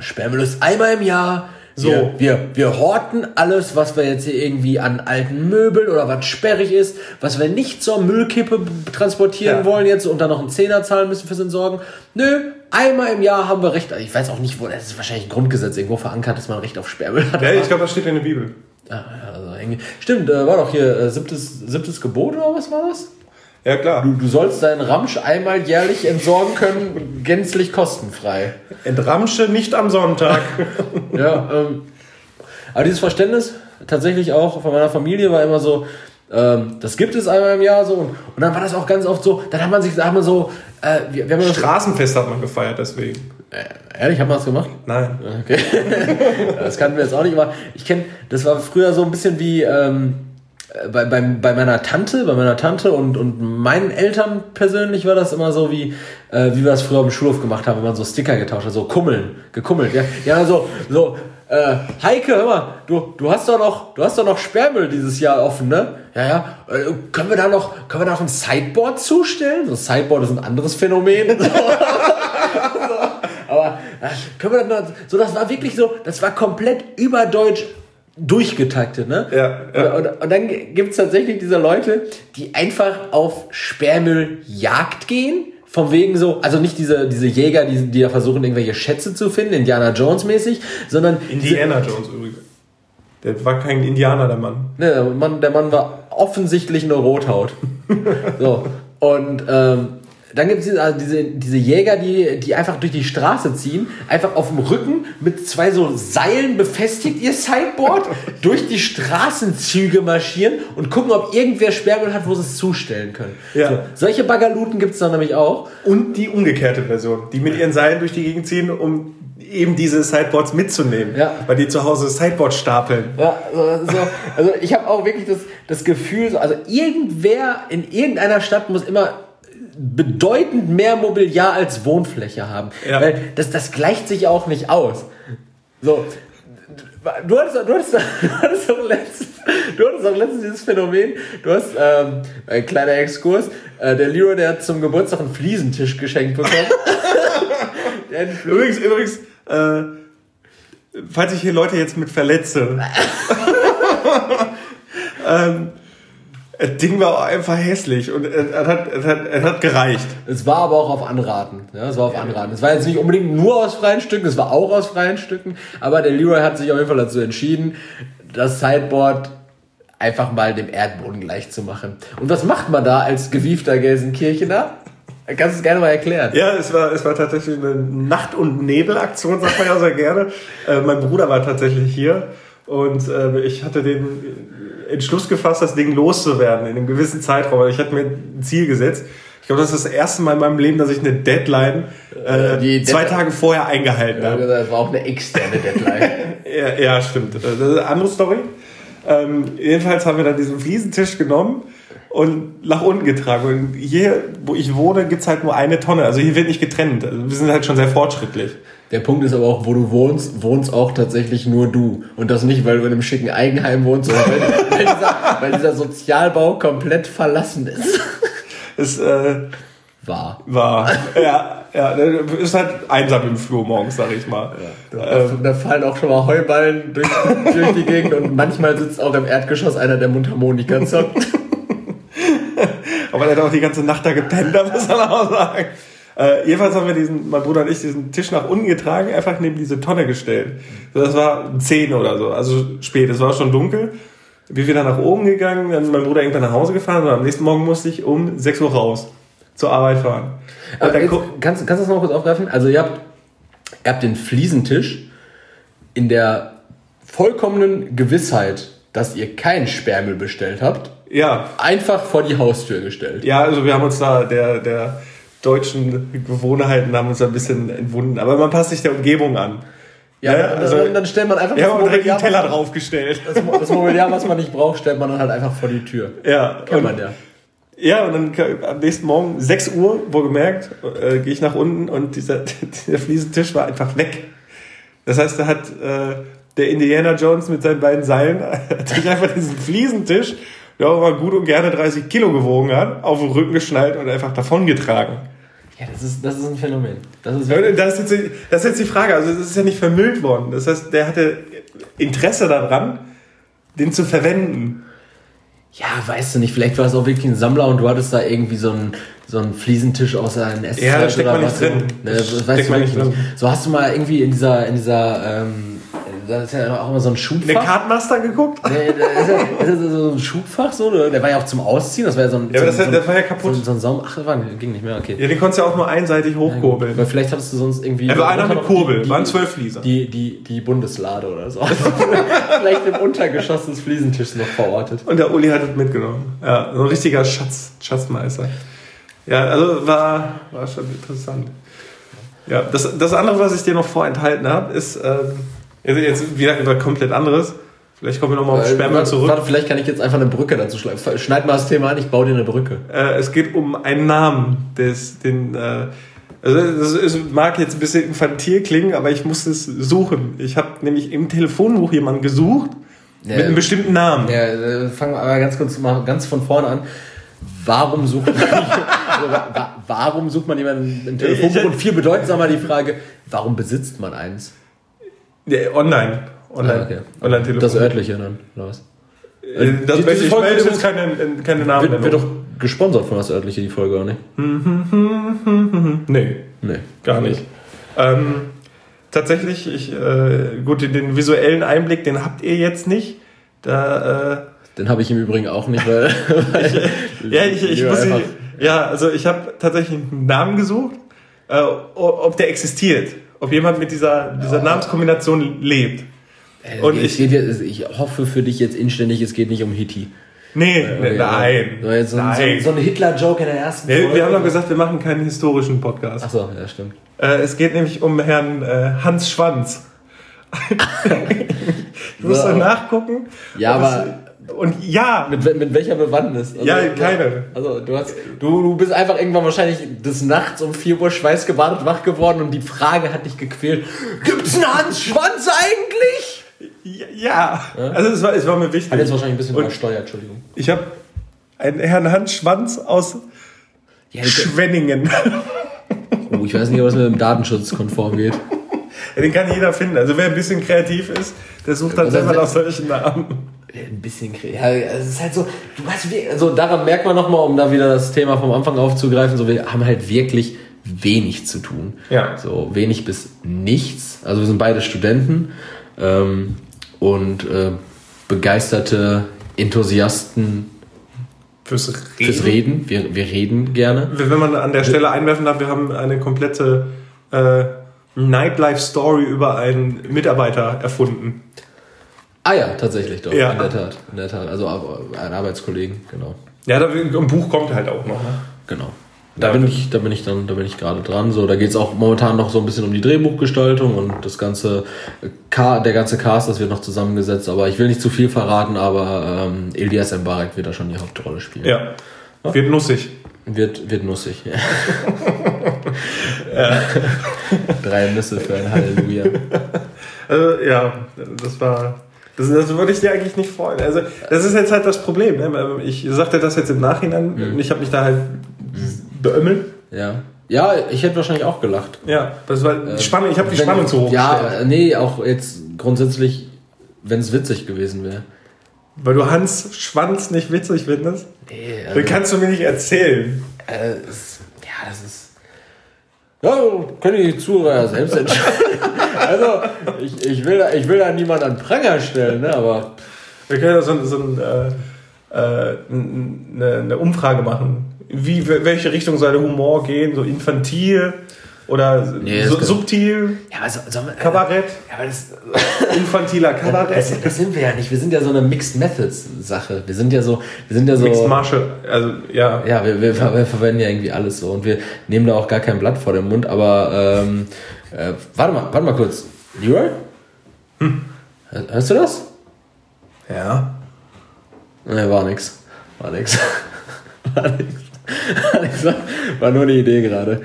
Sperrmüll ist einmal im Jahr, So. Wir, wir, wir horten alles, was wir jetzt hier irgendwie an alten Möbeln oder was sperrig ist, was wir nicht zur Müllkippe transportieren ja. wollen jetzt und dann noch einen Zehner zahlen müssen fürs Entsorgen. Nö, einmal im Jahr haben wir Recht. Ich weiß auch nicht, wo, das ist wahrscheinlich ein Grundgesetz irgendwo verankert, dass man Recht auf Sperrmüll hat. Ja, ich glaube, das steht in der Bibel. Ah, also, stimmt, äh, war doch hier äh, siebtes, siebtes Gebot oder was war das? Ja, klar. Du, du sollst deinen Ramsch einmal jährlich entsorgen können, gänzlich kostenfrei. Entramsche nicht am Sonntag. [LAUGHS] ja, ähm, aber dieses Verständnis tatsächlich auch von meiner Familie war immer so, ähm, das gibt es einmal im Jahr so. Und, und, dann war das auch ganz oft so, dann hat man sich, sag mal so, äh, wir, wir haben Straßenfest hat man gefeiert deswegen. Äh, ehrlich, haben wir das gemacht? Nein. Okay. [LAUGHS] das kannten wir jetzt auch nicht, aber ich kenne, das war früher so ein bisschen wie, ähm, bei, bei, bei meiner Tante, bei meiner Tante und, und meinen Eltern persönlich war das immer so wie, äh, wie wir das früher am Schulhof gemacht haben, wenn man so Sticker getauscht hat, so kummeln, gekummelt, ja. Ja, so, so, äh, Heike, hör mal, du, du hast doch noch, du hast doch noch Sperrmüll dieses Jahr offen, ne? Ja, ja. Äh, können wir da noch, können wir da noch ein Sideboard zustellen? So, Sideboard ist ein anderes Phänomen. [LAUGHS] so, aber äh, können wir dann, so, das war wirklich so, das war komplett überdeutsch durchgetaktet, ne? Ja. ja. Und, und, und dann gibt es tatsächlich diese Leute, die einfach auf Sperrmülljagd gehen. Vom wegen so, also nicht diese, diese Jäger, die, die da versuchen, irgendwelche Schätze zu finden, Indiana Jones mäßig, sondern. Indiana Jones übrigens. Der war kein Indianer, der Mann. Ne, der Mann, der Mann war offensichtlich eine Rothaut. [LAUGHS] so. Und ähm, dann gibt es also diese, diese Jäger, die, die einfach durch die Straße ziehen, einfach auf dem Rücken mit zwei so Seilen befestigt ihr Sideboard, [LAUGHS] durch die Straßenzüge marschieren und gucken, ob irgendwer Sperrmüll hat, wo sie es zustellen können. Ja. So, solche Bagaluten gibt es dann nämlich auch. Und die umgekehrte Version, die mit ihren Seilen durch die Gegend ziehen, um eben diese Sideboards mitzunehmen, ja. weil die zu Hause Sideboards stapeln. Ja, so, also ich habe auch wirklich das, das Gefühl, also irgendwer in irgendeiner Stadt muss immer bedeutend mehr Mobiliar als Wohnfläche haben. Ja. Weil das, das gleicht sich auch nicht aus. So. Du hattest, du, hattest, [LAUGHS] du, hattest auch letztens, du hattest auch letztens dieses Phänomen, du hast, ähm, ein kleiner Exkurs, äh, der Leroy, der hat zum Geburtstag einen Fliesentisch geschenkt bekommen. [LAUGHS] übrigens, übrigens, äh, falls ich hier Leute jetzt mit verletze, [LAUGHS] ähm, das Ding war auch einfach hässlich und es hat, es, hat, es hat gereicht. Es war aber auch auf Anraten. Ja, es war auf Anraten. Es war jetzt nicht unbedingt nur aus freien Stücken, es war auch aus freien Stücken, aber der Leroy hat sich auf jeden Fall dazu entschieden, das Sideboard einfach mal dem Erdboden gleich zu machen. Und was macht man da als gewiefter Gelsenkirchener? Kannst du es gerne mal erklären? Ja, es war, es war tatsächlich eine Nacht- und Nebelaktion, sagt man ja sehr gerne. Äh, mein Bruder war tatsächlich hier und äh, ich hatte den Entschluss gefasst, das Ding loszuwerden in einem gewissen Zeitraum. Ich hatte mir ein Ziel gesetzt. Ich glaube, das ist das erste Mal in meinem Leben, dass ich eine Deadline äh, Die zwei Deadline. Tage vorher eingehalten ja, habe. Das war auch eine externe Deadline. [LAUGHS] ja, ja, stimmt. Das ist eine andere Story. Ähm, jedenfalls haben wir dann diesen Fliesentisch genommen und nach unten getragen. Und hier, wo ich wohne, gibt es halt nur eine Tonne. Also hier wird nicht getrennt. Also wir sind halt schon sehr fortschrittlich. Der Punkt ist aber auch, wo du wohnst, wohnst auch tatsächlich nur du. Und das nicht, weil du in einem schicken Eigenheim wohnst, sondern weil, [LAUGHS] weil, dieser, weil dieser, Sozialbau komplett verlassen ist. [LAUGHS] Ist, äh, Wahr. Wahr. Ja, ja. Ist halt einsam im Flur morgens, sag ich mal. Ja, da, ähm, da, fallen auch schon mal Heuballen durch, [LAUGHS] durch die Gegend und manchmal sitzt auch im Erdgeschoss einer der Mundharmonika zockt. Aber der hat auch die ganze Nacht da gepennt, da muss man auch sagen. Äh, jedenfalls haben wir diesen, mein Bruder und ich, diesen Tisch nach unten getragen, einfach neben diese Tonne gestellt. So, das war 10 oder so, also spät, es war schon dunkel. Wir wieder nach oben gegangen, dann mein Bruder irgendwann nach Hause gefahren und am nächsten Morgen musste ich um 6 Uhr raus zur Arbeit fahren. Aber jetzt, kannst, kannst du das noch kurz aufgreifen? Also ihr habt, ihr habt den Fliesentisch in der vollkommenen Gewissheit, dass ihr keinen Sperrmüll bestellt habt, ja. einfach vor die Haustür gestellt. Ja, also wir haben uns da, der, der deutschen Gewohnheiten haben uns ein bisschen entwunden. Aber man passt sich der Umgebung an. Ja, ja also, dann, dann stellt man einfach ja, das Mobiliar, Teller man, draufgestellt. Das, das Mobiliar, was man nicht braucht, stellt man dann halt einfach vor die Tür. Ja. Kann man ja. Ja, und dann am nächsten Morgen, 6 Uhr, wohlgemerkt, äh, gehe ich nach unten und dieser, [LAUGHS] dieser Fliesentisch war einfach weg. Das heißt, da hat äh, der Indiana Jones mit seinen beiden Seilen [LAUGHS] hat sich einfach diesen Fliesentisch, der auch mal gut und gerne 30 Kilo gewogen hat, auf den Rücken geschnallt und einfach davongetragen. Ja, das ist, das ist ein Phänomen. Das ist, das, ist jetzt, das ist jetzt die Frage. Also, es ist ja nicht vermüllt worden. Das heißt, der hatte Interesse daran, den zu verwenden. Ja, weißt du nicht, vielleicht war es auch wirklich ein Sammler und du hattest da irgendwie so einen, so einen Fliesentisch aus einem Esszeit ja, da steckt man nicht drin. So, ne, das weißt du nicht drin. So hast du mal irgendwie in dieser, in dieser ähm, da ist ja auch immer so ein Schubfach. Der Kartmaster geguckt? Nee, da ist, ja, ist ja so ein Schubfach so, der war ja auch zum Ausziehen, das war ja so ein. Ja, aber das, so, der war ja kaputt. So, so ein Saum, ach, das war, ging nicht mehr, okay. Ja, den konntest du ja auch nur einseitig hochkurbeln. Ja, weil vielleicht hattest du sonst irgendwie. Er war einer mit Kurbel, die, waren zwölf Flieser. Die, die, die Bundeslade oder so. [LAUGHS] vielleicht im Untergeschoss des Fliesentischs noch verortet. Und der Uli hat es mitgenommen. Ja, so ein richtiger Schatz, Schatzmeister. Ja, also war, war schon interessant. Ja, das, das andere, was ich dir noch vorenthalten habe, ist. Ähm, Jetzt wieder etwas komplett anderes. Vielleicht kommen wir nochmal auf Sperma zurück. Warte, vielleicht kann ich jetzt einfach eine Brücke dazu schneiden. Schneid mal das Thema an, ich baue dir eine Brücke. Äh, es geht um einen Namen, des, den, äh, also das mag jetzt ein bisschen infantil klingen, aber ich muss es suchen. Ich habe nämlich im Telefonbuch jemanden gesucht ja, mit einem bestimmten Namen. Ja, äh, fangen wir aber ganz kurz mal ganz von vorne an. Warum sucht man, [LAUGHS] also, warum sucht man jemanden im Telefonbuch? Und viel bedeutsamer die Frage, warum besitzt man eins? Ja, online. Online, ah, okay. online -Telefon. Das örtliche dann, oder was? Äh, das die, ich melde jetzt keine, keine Namen. Wird, wird doch gesponsert von das örtliche, die Folge, oder nicht? nee. Nee. Gar nicht. Ähm, tatsächlich, ich, äh, gut, den visuellen Einblick, den habt ihr jetzt nicht. Da, äh, den habe ich im Übrigen auch nicht, weil. [LAUGHS] weil ich, ja, ich, ich muss. Ja, also ich habe tatsächlich einen Namen gesucht, äh, ob der existiert ob jemand mit dieser, dieser oh. Namenskombination lebt. Äh, und ich, jetzt, ich hoffe für dich jetzt inständig, es geht nicht um Hitti. Nee, äh, nein. So, so, nein. so, so ein Hitler-Joke in der ersten nee, Folge. Wir haben doch gesagt, wir machen keinen historischen Podcast. Achso, ja, stimmt. Äh, es geht nämlich um Herrn äh, Hans Schwanz. [LAUGHS] [LAUGHS] ich muss so. nachgucken. Ja, aber und ja. Mit, mit welcher Bewandtnis? Also, ja, keine. Also du hast, du, du bist einfach irgendwann wahrscheinlich des Nachts um 4 Uhr schweißgebadet wach geworden und die Frage hat dich gequält. Gibt's einen Hans Schwanz eigentlich? Ja. ja. Also es war, es war mir wichtig. Hat jetzt wahrscheinlich ein bisschen übersteuert, Entschuldigung. Ich habe einen Herrn Hans Schwanz aus ja, Schwenningen. Oh, ich weiß nicht, ob es mit dem Datenschutz konform geht. Ja, den kann jeder finden. Also wer ein bisschen kreativ ist, der sucht dann selber nach solchen Namen ein bisschen ja, es ist halt so, du weißt, also daran merkt man nochmal, um da wieder das Thema vom Anfang aufzugreifen, so wir haben halt wirklich wenig zu tun. Ja. So wenig bis nichts. Also wir sind beide Studenten ähm, und äh, begeisterte Enthusiasten fürs Reden. Fürs Reden. Wir, wir reden gerne. Wenn man an der Stelle einwerfen darf, wir haben eine komplette äh, Nightlife-Story über einen Mitarbeiter erfunden. Ah ja, tatsächlich doch. Ja. In der Tat. In der Tat. Also ein Arbeitskollegen, genau. Ja, da, im Buch kommt halt auch noch. Ne? Genau. Da bin ich, da bin ich dann, da bin ich gerade dran. So, da geht es auch momentan noch so ein bisschen um die Drehbuchgestaltung und das ganze, der ganze Cast, das wird noch zusammengesetzt. Aber ich will nicht zu viel verraten, aber ähm, Elias Mbarek wird da schon die Hauptrolle spielen. Ja. ja? Wird nussig. Wird, wird nussig. [LAUGHS] Ja. ja. Drei Nüsse für ein Halleluja. Also, ja, das war das, das würde ich dir eigentlich nicht freuen. Also, das ist jetzt halt das Problem. Ne? Ich sagte das jetzt im Nachhinein mhm. und ich habe mich da halt beömmelt. Ja. Ja, ich hätte wahrscheinlich auch gelacht. Ja, das war die Spannung, ich habe die Spannung zu hoch Ja, gestellt. nee, auch jetzt grundsätzlich, wenn es witzig gewesen wäre. Weil du Hans Schwanz nicht witzig findest? Nee. Also, Dann kannst du mir nicht erzählen. Äh, ja, das ist. Ja, können die Zuhörer selbst entscheiden. also, ich, ich, will, ich will da niemanden an Pranger stellen, ne, aber. Wir können ja so, so ein, äh, äh, eine, eine Umfrage machen. Wie, welche Richtung soll der Humor gehen? So infantil? Oder nee, so, subtil? Ja, aber so, so, Kabarett? Ja, aber das, Infantiler Kabarett? Das, das, sind wir ja nicht. Wir sind ja so eine Mixed Methods Sache. Wir sind ja so, wir sind ja so. Mixed Martial, also ja. Ja, wir, wir, wir, verwenden ja irgendwie alles so und wir nehmen da auch gar kein Blatt vor den Mund. Aber ähm, äh, warte mal, warte mal kurz. Leroy? Hm. Hörst du das? Ja. Ne, war nix. War nix. [LAUGHS] war nix. war nur eine Idee gerade.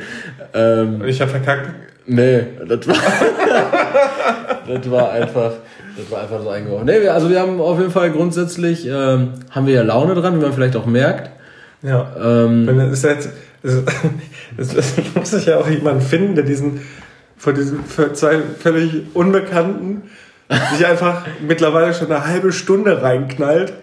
Ähm, ich hab verkackt. Nee, das war, [LAUGHS] das war einfach, das war einfach so eingebaut. Nee, also wir haben auf jeden Fall grundsätzlich, ähm, haben wir ja Laune dran, wie man vielleicht auch merkt. Ja. Ähm, das, ist jetzt, [LAUGHS] das, das, muss sich ja auch jemand finden, der diesen, von diesen zwei völlig Unbekannten sich einfach mittlerweile schon eine halbe Stunde reinknallt,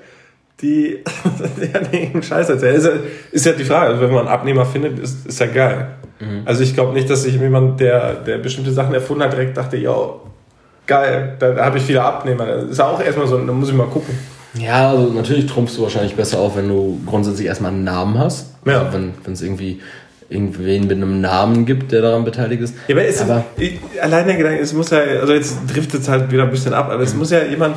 die [LAUGHS] ja nee, Scheiß erzählt. Ist, ja, ist ja die Frage, also wenn man einen Abnehmer findet, ist, ist ja geil. Mhm. Also ich glaube nicht, dass sich jemand, der, der bestimmte Sachen erfunden hat, direkt dachte, ja, geil, da, da habe ich viele Abnehmer. Das ist auch erstmal so, da muss ich mal gucken. Ja, also natürlich trumpfst du wahrscheinlich besser auf, wenn du grundsätzlich erstmal einen Namen hast. Ja. Also wenn es irgendwie irgendwen mit einem Namen gibt, der daran beteiligt ist. Ja, aber, es, aber ich, allein der Gedanke, es muss ja, also jetzt driftet es halt wieder ein bisschen ab, aber es mhm. muss ja jemand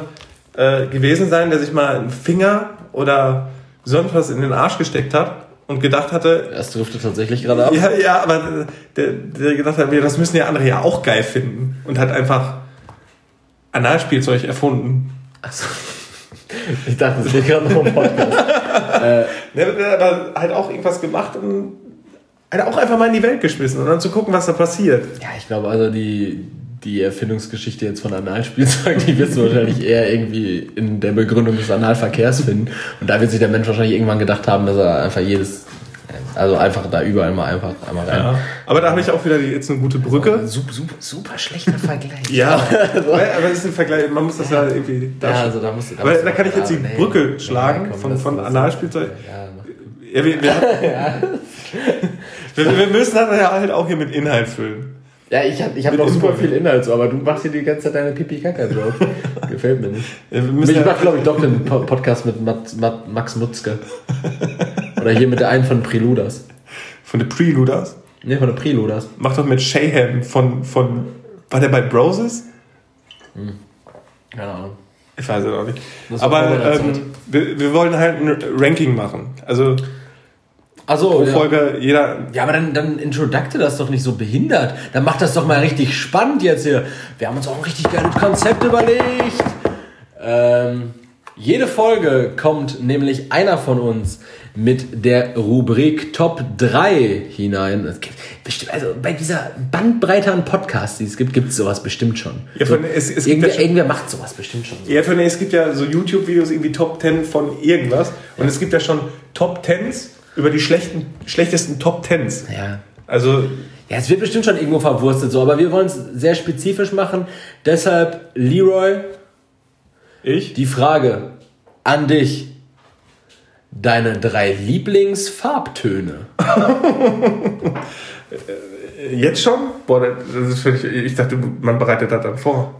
äh, gewesen sein, der sich mal einen Finger oder sonst was in den Arsch gesteckt hat und gedacht hatte. Das driftet tatsächlich gerade ab. Ja, ja, aber der, der gedacht hat, das müssen ja andere ja auch geil finden und hat einfach Analspielzeug erfunden. Also, ich dachte, das geht gerade noch im Podcast. [LAUGHS] äh, der hat aber halt auch irgendwas gemacht und hat auch einfach mal in die Welt geschmissen und dann zu gucken, was da passiert. Ja, ich glaube also die, die Erfindungsgeschichte jetzt von Analspielzeug, die wirst du wahrscheinlich eher irgendwie in der Begründung des Analverkehrs finden. Und da wird sich der Mensch wahrscheinlich irgendwann gedacht haben, dass er einfach jedes, also einfach da überall mal einfach einmal rein. Ja, aber da habe ich auch wieder jetzt eine gute Brücke. Super, super, super schlechter Vergleich. [LAUGHS] ja, aber es ist ein Vergleich, man muss das ja irgendwie. Da ja, also da musst du. Da aber da kann ich jetzt die nee, Brücke schlagen nee, komm, von, von Analspielzeug. Ja, ja, wir, wir, [LAUGHS] ja. [LAUGHS] wir, wir müssen das ja halt auch hier mit Inhalt füllen. Ja, ich habe ich hab noch super viel Inhalt, so, aber du machst hier die ganze Zeit deine Pipi-Kaka-Joke. [LAUGHS] Gefällt mir nicht. Ja, ich ja mache, glaube ich, doch den Podcast mit Max Mutzke. Oder hier mit der einen von Preluders. Von den Preluders? Ne, von den Preluders. Mach doch mit Shayham von, von. War der bei Broses? Hm. Keine Ahnung. Ich weiß es auch nicht. Aber ähm, wir, wir wollen halt ein Ranking machen. Also also pro Folge ja. jeder. Ja, aber dann, dann introducte das doch nicht so behindert. Dann macht das doch mal richtig spannend jetzt hier. Wir haben uns auch ein richtig geiles Konzept überlegt. Ähm, jede Folge kommt nämlich einer von uns mit der Rubrik Top 3 hinein. Es gibt bestimmt, also bei dieser Bandbreite an Podcasts, die es gibt, gibt es sowas bestimmt schon. Ja, so, es, es irgendwer, ja irgendwer macht sowas bestimmt schon. Ja, von, es gibt ja so YouTube-Videos, irgendwie Top 10 von irgendwas. Und es gibt ja schon Top 10s über die schlechten, schlechtesten Top Tens. Ja. Also. Ja, es wird bestimmt schon irgendwo verwurstet so, aber wir wollen es sehr spezifisch machen. Deshalb, Leroy. Ich? Die Frage an dich. Deine drei Lieblingsfarbtöne. [LAUGHS] Jetzt schon? Boah, das ist völlig, ich dachte, man bereitet das dann vor.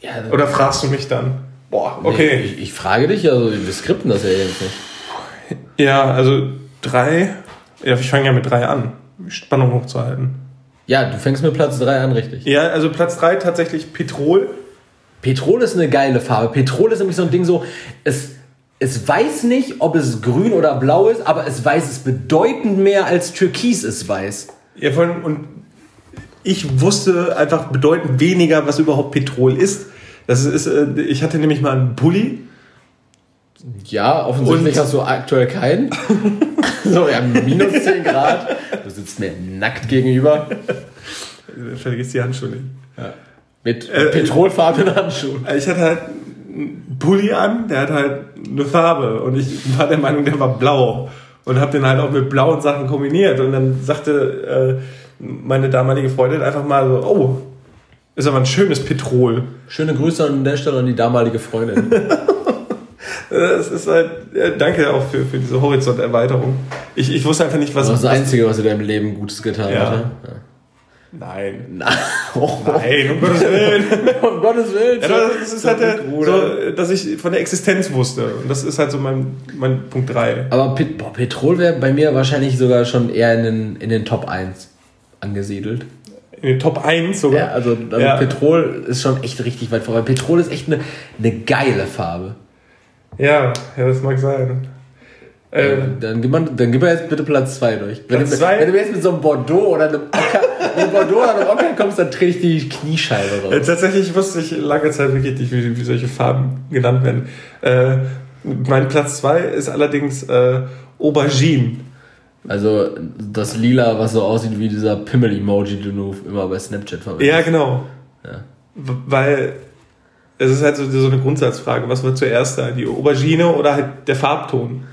Ja, Oder fragst du mich dann? Boah, okay. Nee, ich, ich, frage dich, also wir skripten das ja jetzt nicht. Ja, also drei. Ja, ich fange ja mit drei an, Spannung hochzuhalten. Ja, du fängst mit Platz drei an, richtig. Ja, also Platz drei tatsächlich Petrol. Petrol ist eine geile Farbe. Petrol ist nämlich so ein Ding so, es, es weiß nicht, ob es grün oder blau ist, aber es weiß es bedeutend mehr als Türkis es weiß. Ja, von, und ich wusste einfach bedeutend weniger, was überhaupt Petrol ist. Das ist, äh, ich hatte nämlich mal einen Pulli. Ja, offensichtlich und hast du aktuell keinen. [LAUGHS] so, ja, minus 10 Grad. Du sitzt mir nackt gegenüber. Vergiss die Handschuhe nicht. Ja. Mit äh, petrolfarbenen Handschuhen. Ich hatte halt einen Pulli an, der hat halt eine Farbe und ich war der Meinung, der war blau und habe den halt auch mit blauen Sachen kombiniert und dann sagte äh, meine damalige Freundin einfach mal so, oh, ist aber ein schönes Petrol. Schöne Grüße an der Stelle an die damalige Freundin. [LAUGHS] Es ist halt, ja, danke auch für, für diese Horizonterweiterung. Ich, ich wusste einfach nicht, was. Das ist das Einzige, was in deinem Leben Gutes getan ja. hat. Ja. Nein. Nein. [LAUGHS] Oh. Nein, um Gottes Willen. [LAUGHS] um Gottes Willen. Ja, das ist halt der, so, dass ich von der Existenz wusste. Und das ist halt so mein, mein Punkt 3. Aber Pet boah, Petrol wäre bei mir wahrscheinlich sogar schon eher in den, in den Top 1 angesiedelt. In den Top 1 sogar? Ja, also, also ja. Petrol ist schon echt richtig weit vorbei. Petrol ist echt eine, eine geile Farbe. Ja, ja, das mag sein. Ähm, dann, gib man, dann gib mal jetzt bitte Platz 2 durch. Wenn, Platz du, zwei? wenn du jetzt mit so einem Bordeaux oder einem Ocker, einem Bordeaux oder einem Ocker kommst, dann drehe ich die Kniescheibe raus. Äh, tatsächlich wusste ich lange Zeit wirklich nicht, wie, wie solche Farben genannt werden. Äh, mein Platz 2 ist allerdings äh, Aubergine. Also das Lila, was so aussieht wie dieser Pimmel-Emoji, den du immer bei Snapchat verwendest. Ja, genau. Ja. Weil es ist halt so, so eine Grundsatzfrage, was wird zuerst da, die Aubergine oder halt der Farbton?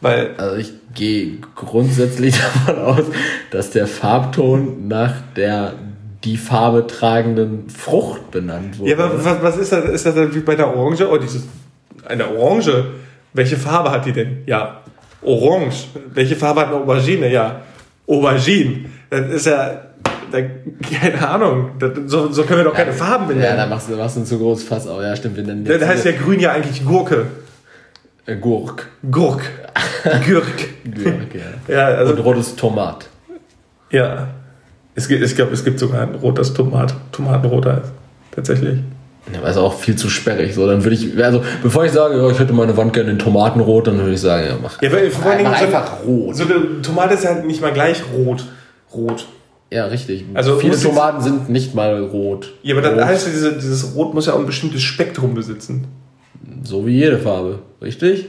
Weil also ich gehe grundsätzlich [LAUGHS] davon aus, dass der Farbton nach der die Farbe tragenden Frucht benannt wurde. Ja, aber was, was ist das? Ist das dann wie bei der Orange? Oh, dieses, eine Orange. Welche Farbe hat die denn? Ja, orange. Welche Farbe hat eine Aubergine? Ja, Aubergine. Das ist ja, da, keine Ahnung. Das, so, so können wir doch keine ja, Farben benennen. Ja, da machst du, machst du ein zu großes Fass. Aber ja, stimmt. Wir nennen da heißt ja grün ja eigentlich Gurke. Äh, Gurk. Gurk. Gürk. Gürk, ja. [LAUGHS] ja also, Und rotes Tomat. Ja. Es gibt, ich glaube, es gibt sogar ein rotes Tomat, Tomatenroter tatsächlich. Ja, aber ist auch viel zu sperrig. So, dann würde ich, also bevor ich sage, ja, ich hätte meine Wand gerne in Tomatenrot, dann würde ich sagen, ja, mach, ja, weil, vor allem mach einfach so, rot. So eine Tomate ist ja nicht mal gleich rot. Rot. Ja, richtig. Also viele Tomaten sind nicht mal rot. Ja, aber dann rot. heißt diese, dieses Rot muss ja auch ein bestimmtes Spektrum besitzen. So wie jede Farbe, richtig?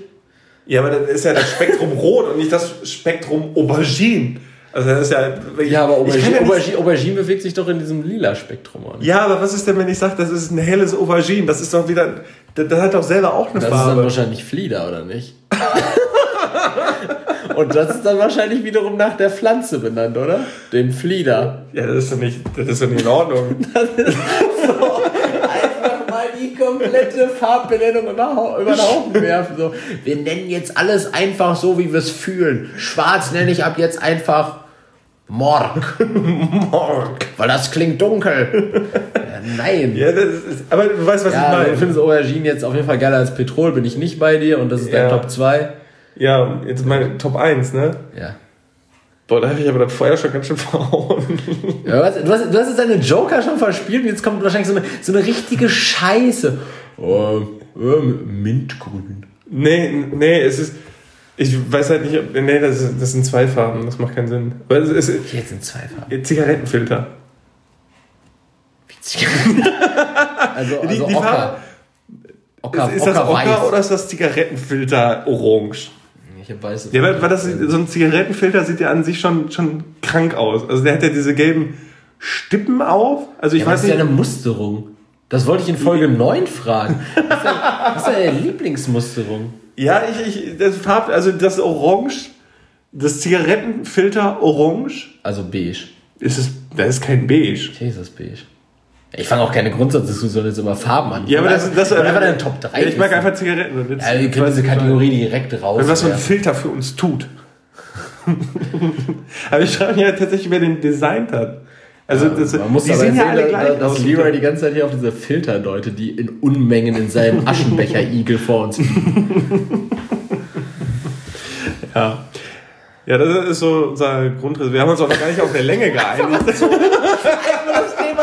Ja, aber dann ist ja das Spektrum [LAUGHS] rot und nicht das Spektrum Aubergine. Also das ist ja. Ja, aber Aubergine, ja Aubergine, Aubergine, bewegt sich doch in diesem lila Spektrum. Oder? Ja, aber was ist denn, wenn ich sage, das ist ein helles Aubergine? Das ist doch wieder. Das, das hat doch selber auch eine das Farbe. Das ist dann wahrscheinlich Flieder, oder nicht? [LAUGHS] Und das ist dann wahrscheinlich wiederum nach der Pflanze benannt, oder? Dem Flieder. Ja, das ist doch nicht, das ist doch nicht in Ordnung. [LAUGHS] das ist so einfach mal die komplette Farbbenennung über, den Haufen werfen. So, wir nennen jetzt alles einfach so, wie wir es fühlen. Schwarz nenne ich ab jetzt einfach Morg. [LAUGHS] Morg. Weil das klingt dunkel. ja, nein. Ja, ist, aber du weißt, was ja, ich meine. Ich finde Aubergine jetzt auf jeden Fall geiler als Petrol, bin ich nicht bei dir und das ist ja. dein Top 2. Ja, jetzt meine Top 1, ne? Ja. Boah, da habe ich aber das Feuer schon ganz schön verhauen. Ja, was, du, hast, du hast jetzt deine Joker schon verspielt und jetzt kommt wahrscheinlich so eine, so eine richtige Scheiße. Oh, oh, Mintgrün. Nee, nee, es ist. Ich weiß halt nicht, ob. Nee, das, ist, das sind zwei Farben, das macht keinen Sinn. Aber es ist, Jetzt sind zwei Farben. Zigarettenfilter. Wie Zigarettenfilter? [LAUGHS] also, also die, die Ocker. Farbe, Ocker. Ist, ist das Ocker weiß. oder ist das Zigarettenfilter orange? Ich weiß es ja, weil, weil das, so ein Zigarettenfilter sieht ja an sich schon, schon krank aus. Also der hat ja diese gelben Stippen auf. Also ich ja, weiß das ist ja eine Musterung. Das wollte ich in Folge 9 fragen. Was ist, deine, was ist deine Lieblingsmusterung? Ja, ich, ich, das Farb, also das Orange, das Zigarettenfilter Orange. Also beige. Ist es, das ist kein beige. Okay, ist das beige. Ich fange auch keine Grundsatzdiskussion jetzt über Farben an. Ja, aber das, das, das einfach deine Top 3. Ja, ich mag einfach Zigaretten. Jetzt, ja, wir können diese Kategorie direkt raus. Was so ein Filter für uns tut. [LAUGHS] aber ich mich ja tatsächlich, wer den designt hat. Also das, man muss die aber sehen ja alle gleich dass Leroy die ganze Zeit hier auf diese Filter deutet, die in Unmengen in seinem [LAUGHS] Aschenbecher-Igel vor uns liegen. [LAUGHS] ja. Ja, das ist so unser Grundriss. Wir haben uns auch noch gar nicht auf der Länge geeinigt.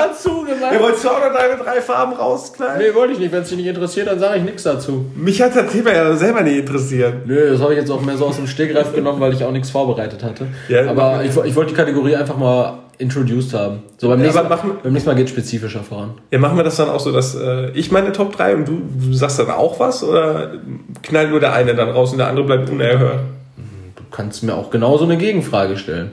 Thema zugemacht. Ja, wolltest du auch noch deine drei Farben rausknallen? Nee, wollte ich nicht. Wenn es dich nicht interessiert, dann sage ich nichts dazu. Mich hat das Thema ja selber nicht interessiert. Nö, das habe ich jetzt auch mehr so aus dem Stegreif genommen, weil ich auch nichts vorbereitet hatte. Ja, Aber ich, ich wollte die Kategorie einfach mal introduced haben. So beim, ja, nächsten, machen, beim nächsten Mal geht es spezifischer voran. Ja, machen wir das dann auch so, dass äh, ich meine Top 3 und du, du sagst dann auch was oder knallt nur der eine dann raus und der andere bleibt unerhört? Du kannst mir auch genauso eine Gegenfrage stellen.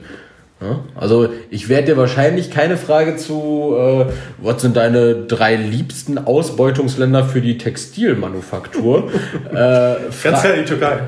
Also ich werde dir wahrscheinlich keine Frage zu, äh, was sind deine drei liebsten Ausbeutungsländer für die Textilmanufaktur? äh, [LAUGHS] Ganz klar die Türkei.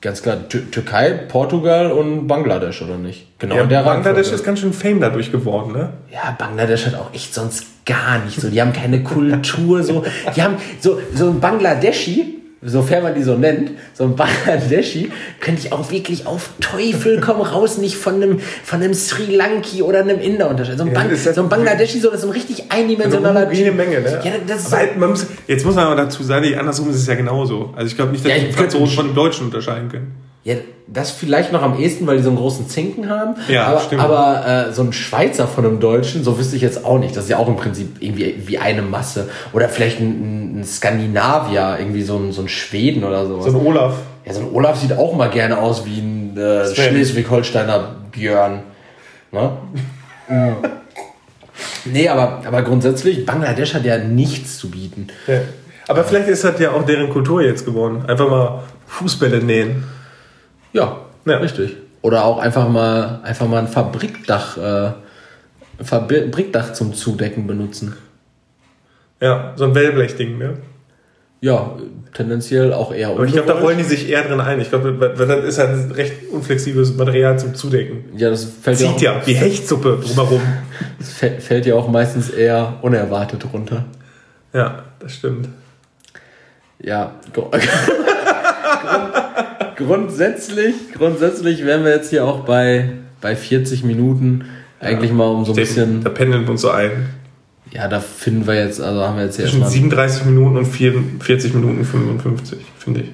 Ganz klar, Türkei, Portugal und Bangladesch, oder nicht? Genau, ja, der Bangladesch ist ganz schön Fame dadurch geworden, ne? Ja, Bangladesch hat auch echt sonst gar nicht so. Die haben keine Kultur, so. Die haben so, so ein Bangladeschi, sofern man die so nennt, so ein Bangladeshi, könnte ich auch wirklich auf Teufel komm raus nicht von einem, von einem Sri Lanki oder einem Inder unterscheiden. So ein, Bang, so ein Bangladeshi, so, das ist ein richtig eindimensionaler Eine Menge, ne? Ja, das ist so muss, jetzt muss man aber dazu sagen, andersrum ist es ja genauso. Also ich glaube nicht, dass ja, die Franzosen von dem Deutschen unterscheiden können. Ja, das vielleicht noch am ehesten, weil die so einen großen Zinken haben. Ja, aber, stimmt. Aber äh, so ein Schweizer von einem Deutschen, so wüsste ich jetzt auch nicht. Das ist ja auch im Prinzip irgendwie wie eine Masse. Oder vielleicht ein, ein Skandinavier, irgendwie so ein, so ein Schweden oder sowas. So ein Olaf. Ja, so ein Olaf sieht auch mal gerne aus wie ein äh, Schleswig-Holsteiner Björn. Ne? Nee, aber, aber grundsätzlich, Bangladesch hat ja nichts zu bieten. Ja. Aber vielleicht ist das ja auch deren Kultur jetzt geworden. Einfach mal Fußbälle nähen. Ja, ja, richtig. Oder auch einfach mal, einfach mal ein Fabrikdach, äh, Fabrikdach zum Zudecken benutzen. Ja, so ein Wellblechding, ne? ja, tendenziell auch eher Aber ich glaube, da rollen die sich eher drin ein. Ich glaube, das ist halt ein recht unflexibles Material zum Zudecken. Ja, das fällt Zieht ja, auch, wie Hechtsuppe drumherum. [LAUGHS] Das fällt ja auch meistens eher unerwartet runter. Ja, das stimmt. Ja, [LAUGHS] grundsätzlich, grundsätzlich wären wir jetzt hier auch bei, bei 40 Minuten eigentlich ja, mal um so ein bisschen. Da pendeln wir uns so ein. Ja, da finden wir jetzt, also haben wir jetzt Zwischen 37 Minuten und 44 Minuten 55, finde ich.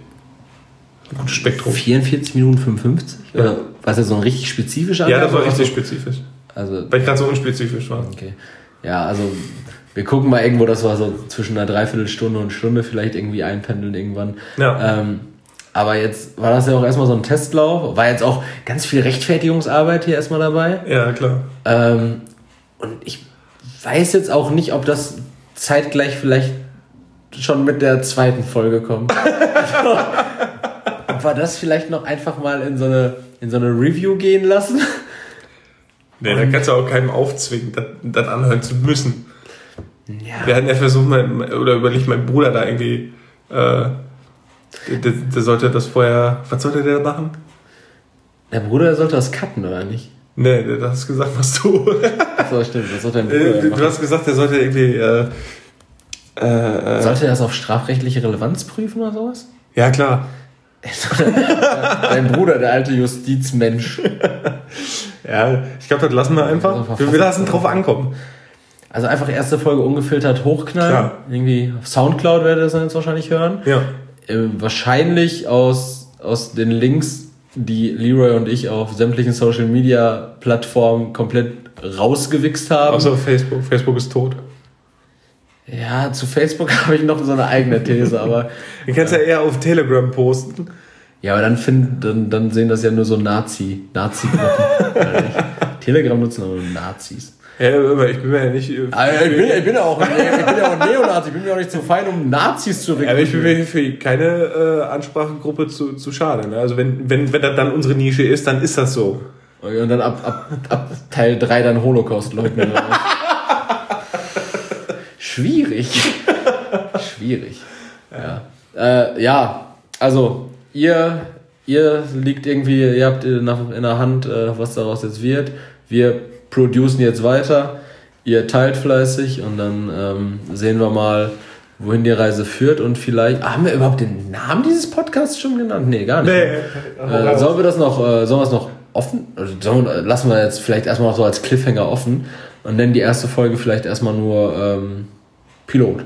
Ein gutes Spektrum. 44 Minuten 55? Ja. Oder war das so ein richtig spezifischer Ja, das war richtig spezifisch. Also, Weil ich gerade so unspezifisch war. Okay. Ja, also wir gucken mal irgendwo, dass wir so zwischen einer Dreiviertelstunde und Stunde vielleicht irgendwie einpendeln irgendwann. Ja. Ähm, aber jetzt war das ja auch erstmal so ein Testlauf. War jetzt auch ganz viel Rechtfertigungsarbeit hier erstmal dabei. Ja, klar. Ähm, und ich weiß jetzt auch nicht, ob das zeitgleich vielleicht schon mit der zweiten Folge kommt. [LAUGHS] ob wir das vielleicht noch einfach mal in so eine, in so eine Review gehen lassen. Nee, da kannst du auch keinem aufzwingen, das, das anhören zu müssen. Ja. Wir hatten ja versucht, mein, oder überlegt, mein Bruder da irgendwie, äh, der, der, sollte das vorher, was sollte der machen? Der Bruder sollte das cutten, oder nicht? Nee, du hast gesagt, was du. Achso, stimmt, das sollte dein Bruder Du hast gesagt, der sollte irgendwie. Äh, äh, äh, sollte er das auf strafrechtliche Relevanz prüfen oder sowas? Ja, klar. [LAUGHS] dein Bruder, der alte Justizmensch. [LAUGHS] ja, ich glaube, das lassen wir einfach. Also wir lassen drauf ankommen. Also einfach erste Folge ungefiltert hochknallen. Klar. Irgendwie auf Soundcloud werdet ihr das dann jetzt wahrscheinlich hören. Ja. Äh, wahrscheinlich aus, aus den Links die Leroy und ich auf sämtlichen Social Media Plattformen komplett rausgewichst haben. Außer Facebook. Facebook ist tot. Ja, zu Facebook [LAUGHS] habe ich noch so eine eigene These, aber. [LAUGHS] Du kannst ja. ja eher auf Telegram posten. Ja, aber dann, find, dann, dann sehen das ja nur so Nazi, Nazi-Gruppen. [LAUGHS] Telegram nutzen aber nur Nazis. Ja, aber ich bin mir ja nicht. Also ich, bin, ich bin ja auch, ich bin ja auch Neonazi, ich bin mir auch nicht zu fein, um Nazis zu rekrutieren. Aber ich bin mir für keine äh, Ansprachegruppe zu, zu schade. Ne? Also wenn, wenn, wenn das dann unsere Nische ist, dann ist das so. Und dann ab, ab, ab Teil 3 dann Holocaust-Leugner. [LAUGHS] Schwierig. Schwierig. Ja. Äh, ja, also ihr, ihr liegt irgendwie, ihr habt in der Hand, äh, was daraus jetzt wird. Wir producen jetzt weiter, ihr teilt fleißig und dann ähm, sehen wir mal, wohin die Reise führt und vielleicht. Ah, haben wir überhaupt den Namen dieses Podcasts schon genannt? Nee, gar nicht. Nee. Äh, sollen wir das noch, äh, sollen wir es noch offen? Also, lassen wir jetzt vielleicht erstmal noch so als Cliffhanger offen und nennen die erste Folge vielleicht erstmal nur ähm, Pilot.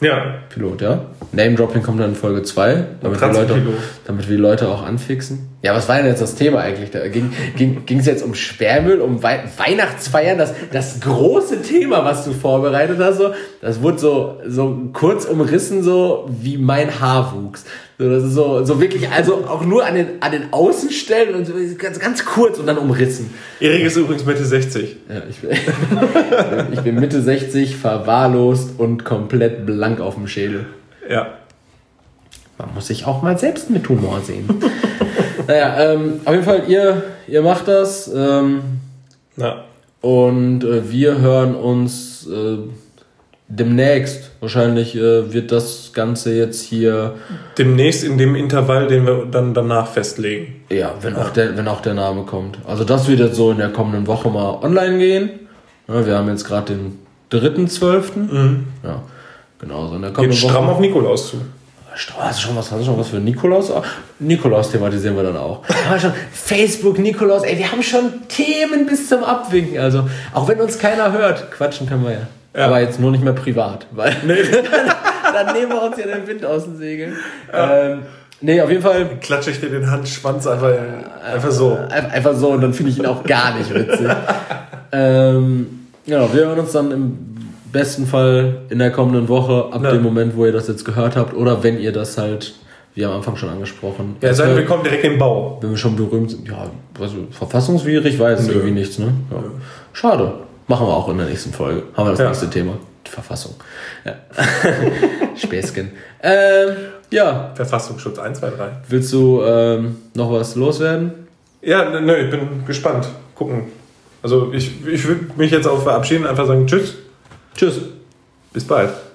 Ja. Pilot, ja. Name-Dropping kommt dann in Folge 2, damit, wir Leute, damit wir die Leute auch anfixen. Ja, was war denn jetzt das Thema eigentlich? Da ging ging ging, es jetzt um Sperrmüll, um Wei Weihnachtsfeiern, das, das große Thema, was du vorbereitet hast. So, das wurde so, so kurz umrissen, so wie mein Haarwuchs. So, das ist so, so wirklich, also auch nur an den, an den Außenstellen und so ganz, ganz kurz und dann umrissen. Erik ist übrigens Mitte 60. Ja, ich bin, [LAUGHS] ich bin Mitte 60, verwahrlost und komplett blank auf dem Schädel. Ja. Man muss sich auch mal selbst mit Humor sehen. Naja, ähm, auf jeden Fall, ihr, ihr macht das. Ähm, ja. Und äh, wir hören uns äh, demnächst. Wahrscheinlich äh, wird das Ganze jetzt hier. Demnächst in dem Intervall, den wir dann danach festlegen. Ja, wenn, ja. Auch, der, wenn auch der Name kommt. Also das wird jetzt so in der kommenden Woche mal online gehen. Ja, wir haben jetzt gerade den 3.12. Mhm. Ja, genau so. In der kommenden Geht stramm auf Nikolaus zu. Hast du schon was, hast du schon was für Nikolaus? Nikolaus thematisieren wir dann auch. Aber schon Facebook, Nikolaus, ey, wir haben schon Themen bis zum Abwinken. Also, auch wenn uns keiner hört, quatschen können wir ja. Ja. Aber jetzt nur nicht mehr privat, weil nee. dann, [LAUGHS] dann, nehmen wir uns ja den Wind aus den Segeln. Ja. Ähm, nee, auf jeden Fall. Klatsche ich dir den Handschwanz einfach, einfach so. Einfach so und dann finde ich ihn auch gar nicht witzig. [LAUGHS] ähm, genau, wir hören uns dann im besten Fall in der kommenden Woche, ab ja. dem Moment, wo ihr das jetzt gehört habt, oder wenn ihr das halt, wie am Anfang schon angesprochen. Ja, seid wir kommen direkt in den Bau. Wenn wir schon berühmt sind. Ja, also, verfassungswidrig weiß es irgendwie nichts, ne? Ja. Schade. Machen wir auch in der nächsten Folge. Haben wir das ja. nächste Thema. Die Verfassung. Ja. [LAUGHS] Späßchen. Ähm, ja. Verfassungsschutz 1, 2, 3. Willst du ähm, noch was loswerden? Ja, nö, ich bin gespannt. Gucken. Also ich, ich würde mich jetzt auch verabschieden, einfach sagen Tschüss. Tschüss. Bis bald.